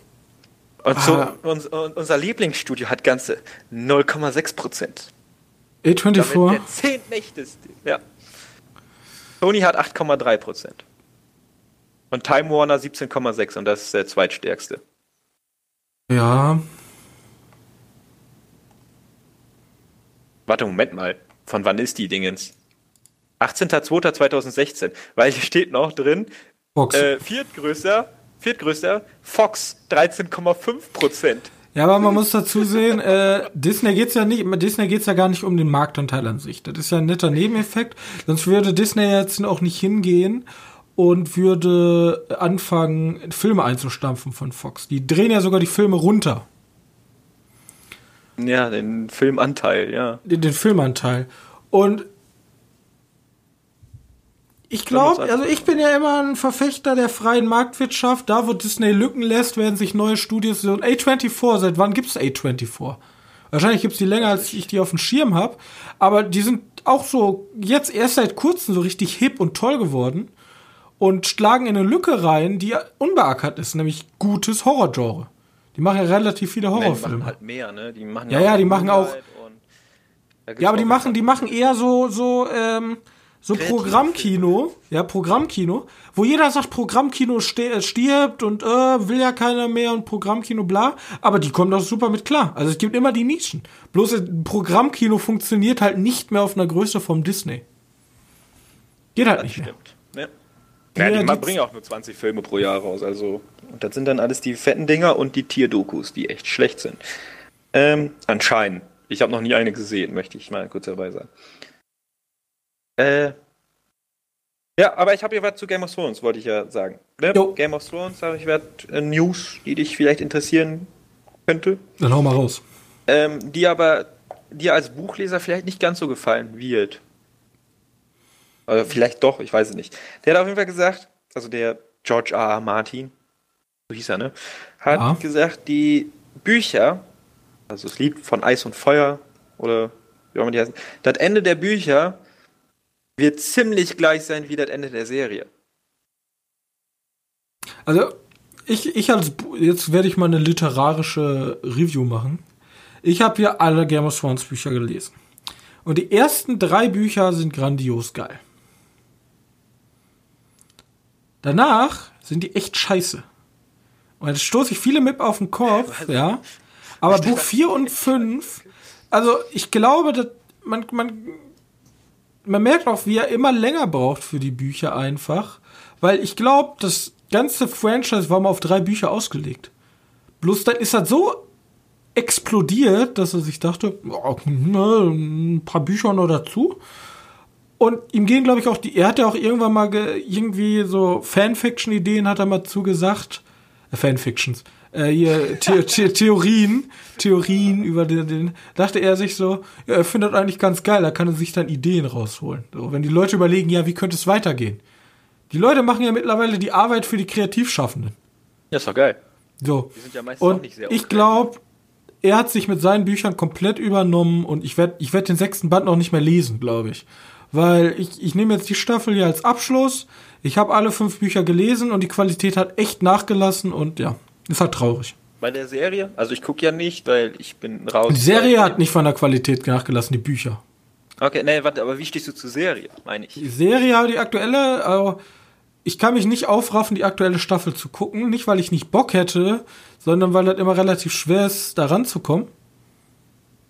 Und so, Ah. uns, und unser Lieblingsstudio hat ganze 0,6 Prozent. Damit A24. der zehntmächtigste. Ja. Sony hat 8,3 Prozent. Und Time Warner 17,6 und das ist der zweitstärkste. Ja. Warte, Moment mal. Von wann ist die Dingens? 18.02.2016. Weil hier steht noch drin, Fox. äh, viertgrößter, viertgrößter, Fox 13,5 Prozent. Ja, aber man muss dazu sehen, äh, Disney geht's ja nicht, Disney geht's ja gar nicht um den Marktanteil an sich. Das ist ja ein netter Nebeneffekt. Sonst würde Disney jetzt auch nicht hingehen und würde anfangen, Filme einzustampfen von Fox. Die drehen ja sogar die Filme runter. Ja, den Filmanteil, ja. Den, den Filmanteil. Und ich glaube, also ich bin ja immer ein Verfechter der freien Marktwirtschaft. Da, wo Disney Lücken lässt, werden sich neue Studios. Und A24, seit wann gibt's A24? Wahrscheinlich gibt's die länger, als ich die auf dem Schirm habe. Aber die sind auch so jetzt erst seit kurzem so richtig hip und toll geworden. Und schlagen in eine Lücke rein, die unbeackert ist, nämlich gutes Horrorgenre. Die machen ja relativ viele Nee, die Horrorfilme. machen halt mehr, ne? Die machen Ja, ja, die machen auch- Ja, aber die machen, die machen eher so, so, ähm, so Programmkino, ja, Programmkino, wo jeder sagt, Programmkino äh, stirbt und äh, will ja keiner mehr und Programmkino bla, aber die kommen doch super mit klar. Also es gibt immer die Nischen. Bloß Programmkino funktioniert halt nicht mehr auf einer Größe vom Disney. Geht halt Das nicht mehr. stimmt. Ne? Ja, Ja, die die- bringen auch nur 20 Filme pro Jahr raus, also. Und das sind dann alles die fetten Dinger und die Tierdokus, die echt schlecht sind. Ähm, anscheinend. Ich habe noch nie eine gesehen, möchte ich mal kurz dabei sagen. Äh. Ja, aber ich habe hier was zu Game of Thrones, wollte ich ja sagen. Ne? Game of Thrones, habe ich was äh, News, die dich vielleicht interessieren könnte. Dann hau mal raus. Ähm, die aber dir als Buchleser vielleicht nicht ganz so gefallen wird. Oder vielleicht doch, ich weiß es nicht. Der hat auf jeden Fall gesagt, also der George R. R. Martin, so hieß er, ne? Hat Ja. gesagt, die Bücher, also das Lied von Eis und Feuer oder wie auch immer die heißen, das Ende der Bücher wird ziemlich gleich sein wie das Ende der Serie. Also, ich, ich als, jetzt werde ich mal eine literarische Review machen. Ich habe hier alle Game of Thrones Bücher gelesen. Und die ersten drei Bücher sind grandios geil. Danach sind die echt scheiße. Und jetzt stoße ich viele mit auf den Kopf, ja. Aber Buch 4 und 5, also ich glaube, dass man, man, man merkt auch, wie er immer länger braucht für die Bücher einfach. Weil ich glaube, das ganze Franchise war mal auf drei Bücher ausgelegt. Bloß dann ist das so explodiert, dass er sich dachte, ne, ein paar Bücher noch dazu. Und ihm gehen, glaube ich, auch die, er hat ja auch irgendwann mal ge, irgendwie so Fanfiction-Ideen, hat er mal zugesagt. Äh, Fanfictions. Äh, hier, The The Theorien, Theorien über den, den, dachte er sich so, ja, er findet eigentlich ganz geil, da kann er sich dann Ideen rausholen. So, wenn die Leute überlegen, ja, wie könnte es weitergehen? Die Leute machen ja mittlerweile die Arbeit für die Kreativschaffenden. Ja, ist doch geil. So. Die sind ja meistens auch Und nicht sehr ich glaube, er hat sich mit seinen Büchern komplett übernommen und ich werde ich werd den sechsten Band noch nicht mehr lesen, glaube ich. Weil ich, ich nehme jetzt die Staffel hier als Abschluss. Ich habe alle fünf Bücher gelesen und die Qualität hat echt nachgelassen und ja, ist halt traurig. Bei der Serie, also ich gucke ja nicht, weil ich bin raus. Die Serie hat nicht von der Qualität nachgelassen, die Bücher. Okay, nee, warte, aber wie stehst du zur Serie, meine ich? Die Serie, die aktuelle, aber ich kann mich nicht aufraffen, die aktuelle Staffel zu gucken. Nicht, weil ich nicht Bock hätte, sondern weil das immer relativ schwer ist, da ranzukommen.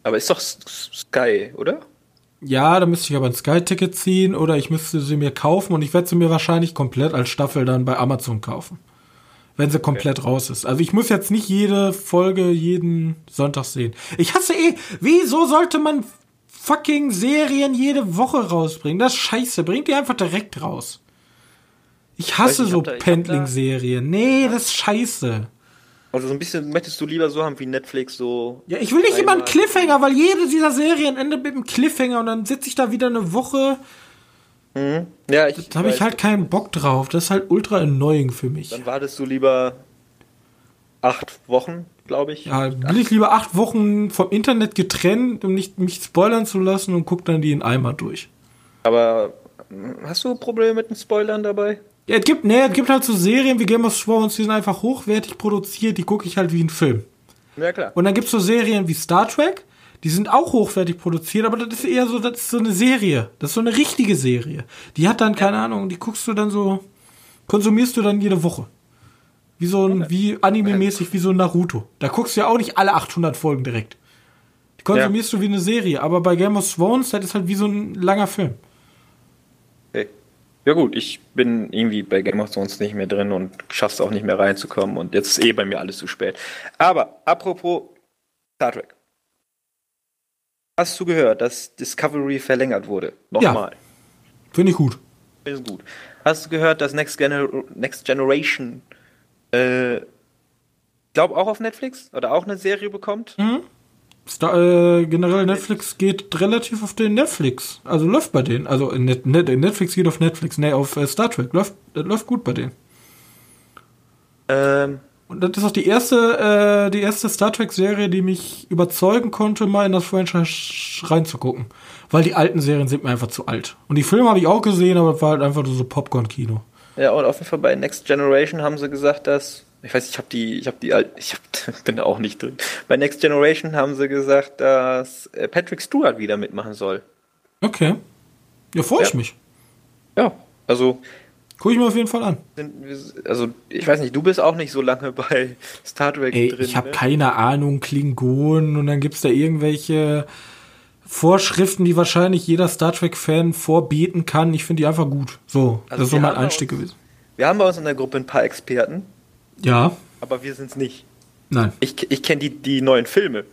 Aber ist doch Sky, oder? Ja, da müsste ich aber ein Sky-Ticket ziehen oder ich müsste sie mir kaufen und ich werde sie mir wahrscheinlich komplett als Staffel dann bei Amazon kaufen. Wenn sie komplett raus ist. Also ich muss jetzt nicht jede Folge jeden Sonntag sehen. Ich hasse eh, wieso sollte man fucking Serien jede Woche rausbringen? Das ist scheiße. Bringt die einfach direkt raus. Ich hasse so ich hab Pendling-Serien. Nee, das ist scheiße. Also so ein bisschen möchtest du lieber so haben wie Netflix so. Ja, ich will nicht immer einen Cliffhanger, weil jede dieser Serien endet mit einem Cliffhanger und dann sitze ich da wieder eine Woche. Ja, ich. Da habe ich halt keinen Bock drauf. Das ist halt ultra annoying für mich. Dann wartest du lieber acht Wochen, glaube ich. Ja, will ich lieber acht Wochen vom Internet getrennt, um nicht mich spoilern zu lassen und guck dann die in Eimer durch. Aber hm, hast du Probleme mit den Spoilern dabei? Ja, es gibt, nee, es gibt halt so Serien wie Game of Thrones, die sind einfach hochwertig produziert, die gucke ich halt wie ein Film. Ja, klar. Und dann gibt's so Serien wie Star Trek, Die sind auch hochwertig produziert, aber das ist eher so, das ist so eine Serie. Das ist so eine richtige Serie. Die hat dann, keine Ahnung, die guckst du dann so, konsumierst du dann jede Woche. Wie so ein, wie anime-mäßig, wie so ein Naruto. Da guckst du ja auch nicht alle 800 Folgen direkt. Die konsumierst du wie eine Serie, aber bei Game of Thrones, das ist halt wie so ein langer Film. Okay. Ja gut, ich bin irgendwie bei Game of Thrones nicht mehr drin und schaff's auch nicht mehr reinzukommen und jetzt ist eh bei mir alles zu spät. Aber apropos Star Trek. Hast du gehört, dass Discovery verlängert wurde? Nochmal. Finde ich gut. Ist gut. Hast du gehört, dass Next, Gener Next Generation, äh, glaube auch auf Netflix oder auch eine Serie bekommt? Star, äh, generell Netflix geht relativ auf den Netflix. Also läuft bei denen. Also Net, Net, Netflix geht auf Netflix. Nee, auf äh, Star Trek. Läuft, das läuft gut bei denen. Ähm, Und das ist auch die erste, äh, die erste Star Trek-Serie, die mich überzeugen konnte, mal in das Franchise reinzugucken. Weil die alten Serien sind mir einfach zu alt. Und die Filme habe ich auch gesehen, aber es war halt einfach nur so Popcorn-Kino. ja, und auf jeden Fall bei Next Generation haben sie gesagt, dass ich weiß, ich habe die, ich habe die, alt- ich hab, bin da auch nicht drin. Bei Next Generation haben sie gesagt, dass äh, Patrick Stewart wieder mitmachen soll. Okay. Ja, freue ich Ja. mich. Ja, also Gucke ich mir auf jeden Fall an. also ich weiß nicht, du bist auch nicht so lange bei Star Trek Ey, drin. ich habe ne? keine Ahnung, Klingonen und dann gibt's da irgendwelche Vorschriften, die wahrscheinlich jeder Star Trek-Fan vorbeten kann. Ich finde die einfach gut. So, Also das ist so mein Einstieg gewesen. Wir haben bei uns in der Gruppe ein paar Experten, Ja, aber wir sind's nicht. nein. Ich, ich kenne die, die neuen Filme.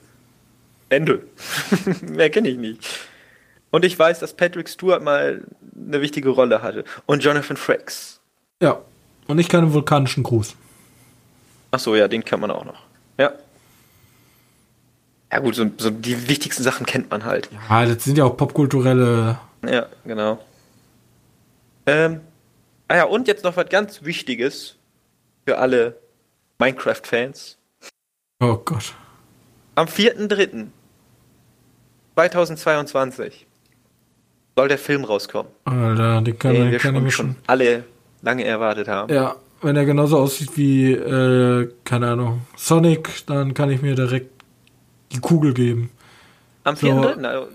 Ende. Mehr kenne ich nicht. Und ich weiß, dass Patrick Stewart mal eine wichtige Rolle hatte. Und Jonathan Frakes. Ja. Und ich kann einen vulkanischen Gruß. Ach so, ja, den kann man auch noch. Ja. Ja gut, so, so die wichtigsten Sachen kennt man halt. Ja, das sind ja auch popkulturelle. Ja, genau. Ähm, ah ja, und jetzt noch was ganz Wichtiges für alle Minecraft-Fans. Oh Gott. Am 4.3.2022 soll der Film rauskommen, Alter, den kann, den wir kann schon, schon alle lange erwartet haben. Ja, wenn er genauso aussieht wie, äh, keine Ahnung, Sonic, dann kann ich mir direkt die Kugel geben. Am So. 4.3. Also,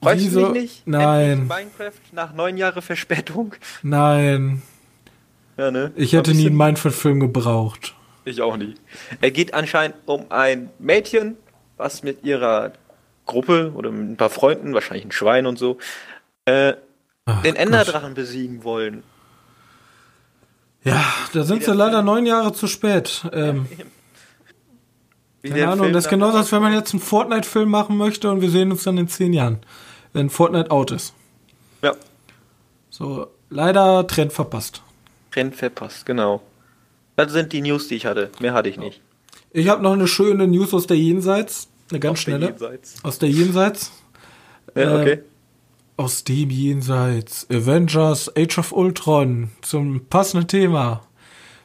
freust du Wieso? dich nicht? Nein. Minecraft nach neun Jahre Verspätung? Nein, Ja, ne? ich hätte nie einen Minecraft-Film gebraucht. Ich auch nie. Er geht anscheinend um ein Mädchen, was mit ihrer Gruppe oder mit ein paar Freunden, wahrscheinlich ein Schwein und so, äh, Ach den. Enderdrachen besiegen wollen. Ja, da sind sie leider neun Jahre zu spät. Ähm, keine der Ahnung, Film das ist genauso, als wenn man jetzt einen Fortnite-Film machen möchte und wir sehen uns dann in zehn Jahren, wenn Fortnite out ist. Ja, So, leider Trend verpasst. Trend verpasst, genau. Das sind die News, die ich hatte. Mehr hatte ich nicht. Ich habe noch eine schöne News aus der Jenseits. Eine ganz Aus der schnelle. Jenseits. Aus der Jenseits. Ja, Äh, okay. Aus dem Jenseits. Avengers Age of Ultron zum passenden Thema.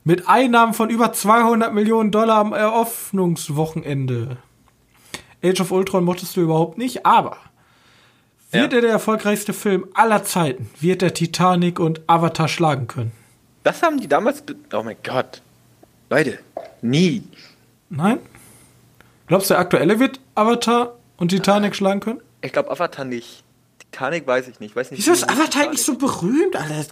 Mit Einnahmen von über 200 Millionen Dollar am Eröffnungswochenende. Age of Ultron mochtest du überhaupt nicht, aber wird Ja. er der erfolgreichste Film aller Zeiten? Wird er Titanic und Avatar schlagen können? Das haben die damals. Oh mein Gott. Leute, nie. Nein? Glaubst du, der aktuelle wird Avatar und Titanic schlagen können? Ich glaube Avatar nicht. Titanic weiß ich nicht. Weiß nicht Wieso ist Avatar nicht so berühmt, Alter?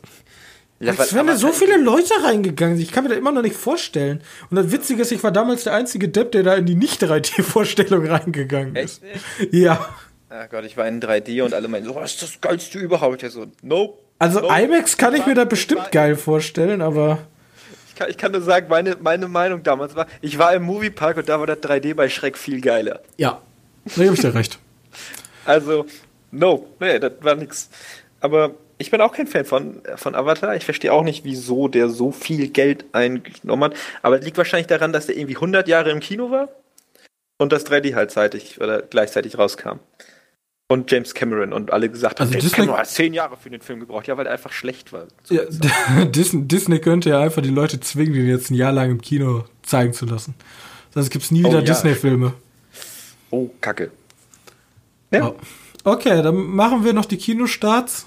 Ja, weil wären da so viele Leute reingegangen. Ich kann mir das immer noch nicht vorstellen. Und das Witzige ist, ich war damals der einzige Depp, der da in die Nicht-3D-Vorstellung reingegangen ist. Echt? Ja. Ah Gott, ich war in 3D und alle meinen so, was ist das geilste überhaupt? Ich so, nope. Also nope. IMAX kann ich mir da bestimmt geil vorstellen, aber Ich kann, ich kann nur sagen, meine, meine Meinung damals war, ich war im Moviepark und da war das 3D bei Schreck viel geiler. ja, da gebe ich dir recht. Also, no, nee, das war nix. Aber ich bin auch kein Fan von, von Avatar. Ich verstehe auch nicht, wieso der so viel Geld eingenommen hat. Aber das liegt wahrscheinlich daran, dass der irgendwie 100 Jahre im Kino war und das 3D halt zeitig oder gleichzeitig rauskam. Und James Cameron und alle gesagt haben, Also James Disney- Cameron hat 10 Jahre für den Film gebraucht. Ja, weil er einfach schlecht war. Ja, Disney, Disney könnte ja einfach die Leute zwingen, den jetzt ein Jahr lang im Kino zeigen zu lassen. Sonst gibt es nie Oh wieder ja. Disney-Filme. Oh, Kacke. Ja. Oh. Okay, dann machen wir noch die Kinostarts.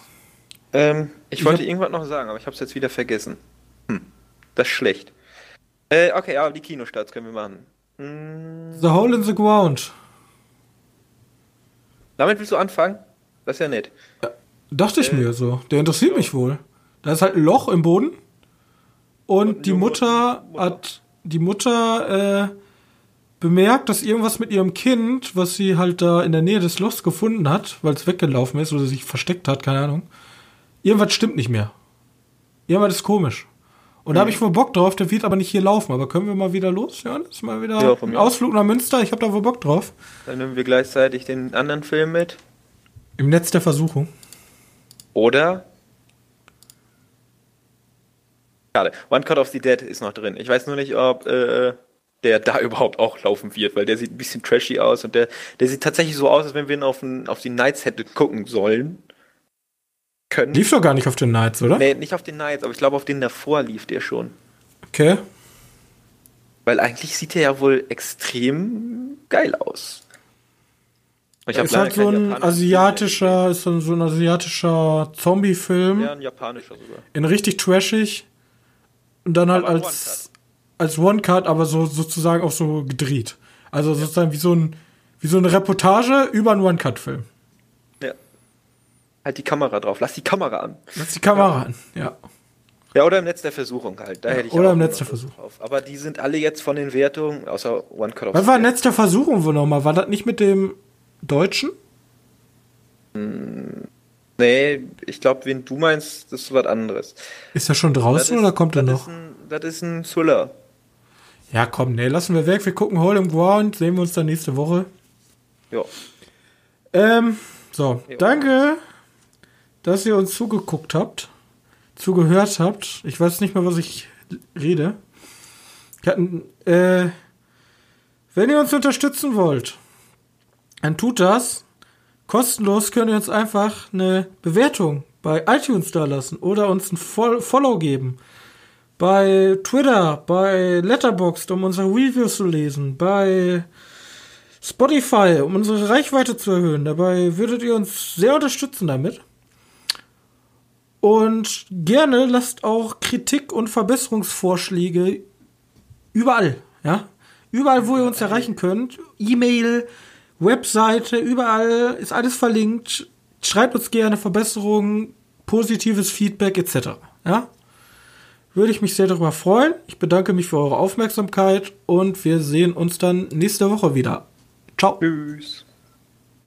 Ähm, ich, Ich wollte hab- irgendwas noch sagen, aber ich habe es jetzt wieder vergessen. Hm, das ist schlecht. Äh, okay, aber die Kinostarts können wir machen. Hm, The Hole in the Ground. Damit willst du anfangen? Das ist ja nett. Dachte ich Äh, mir so. Der interessiert mich wohl. Da ist halt ein Loch im Boden. Und, Und die Mutter, Mutter. hat die Mutter äh, bemerkt, dass irgendwas mit ihrem Kind, was sie halt da in der Nähe des Lochs gefunden hat, weil es weggelaufen ist oder sich versteckt hat, keine Ahnung. Irgendwas stimmt nicht mehr. Irgendwas ist komisch. Und da habe ich wohl Bock drauf, der wird aber nicht hier laufen. Aber können wir mal wieder los, Johannes? Mal wieder Ja, von ein mir aus. Ausflug nach Münster? Ich habe da wohl Bock drauf. Dann nehmen wir gleichzeitig den anderen Film mit. Im Netz der Versuchung. Oder. Schade. One Cut of the Dead ist noch drin. Ich weiß nur nicht, ob äh, der da überhaupt auch laufen wird, weil der sieht ein bisschen trashy aus und der, der sieht tatsächlich so aus, als wenn wir ihn auf, den, auf die Nights hätten gucken sollen. Können. Lief doch gar nicht auf den Nights, oder? Nee, nicht auf den Nights, aber ich glaube, auf den davor lief der schon. Okay. Weil eigentlich sieht er ja wohl extrem geil aus. Ich ist halt so ein asiatischer, ist so so ein asiatischer Zombie-Film. Film. Ja, ein japanischer sogar. In richtig trashig. Und dann halt Aber als, als One-Cut, aber so sozusagen auch so gedreht. Also sozusagen wie so ein, wie so eine Reportage über einen One-Cut-Film. Ja. Halt die Kamera drauf. Lass die Kamera an. Lass die Kamera an, ja. Ja, oder im Netz der Versuchung halt. Da hätte ich oder auch im Netz der Versuchung. Drauf. Aber die sind alle jetzt von den Wertungen, außer One Cut of Was war Dead. Netz der Versuchung wohl nochmal? War das nicht mit dem Deutschen? Nee, ich glaube, wen du meinst, das ist was anderes. Ist er schon draußen ist- oder kommt er noch? Ein, das ist ein Thriller. Ja, komm, nee, lassen wir weg. Wir gucken Hole im Ground. Sehen wir uns dann nächste Woche. Ja. Ähm, so, Jo. danke, dass ihr uns zugeguckt habt, zugehört habt. Ich weiß nicht mehr, was ich rede. Wir hatten, äh, wenn ihr uns unterstützen wollt, dann tut das. Kostenlos könnt ihr uns einfach eine Bewertung bei iTunes da lassen oder uns ein Fol Follow geben. Bei Twitter, bei Letterboxd, um unsere Reviews zu lesen, bei Spotify, um unsere Reichweite zu erhöhen. Dabei würdet ihr uns sehr unterstützen damit. Und gerne lasst auch Kritik und Verbesserungsvorschläge überall, ja? Überall, wo ihr uns erreichen könnt. E-Mail, Webseite, überall ist alles verlinkt. Schreibt uns gerne Verbesserungen, positives Feedback etc. Ja? Würde ich mich sehr darüber freuen. Ich bedanke mich für eure Aufmerksamkeit und wir sehen uns dann nächste Woche wieder. Ciao. Tschüss.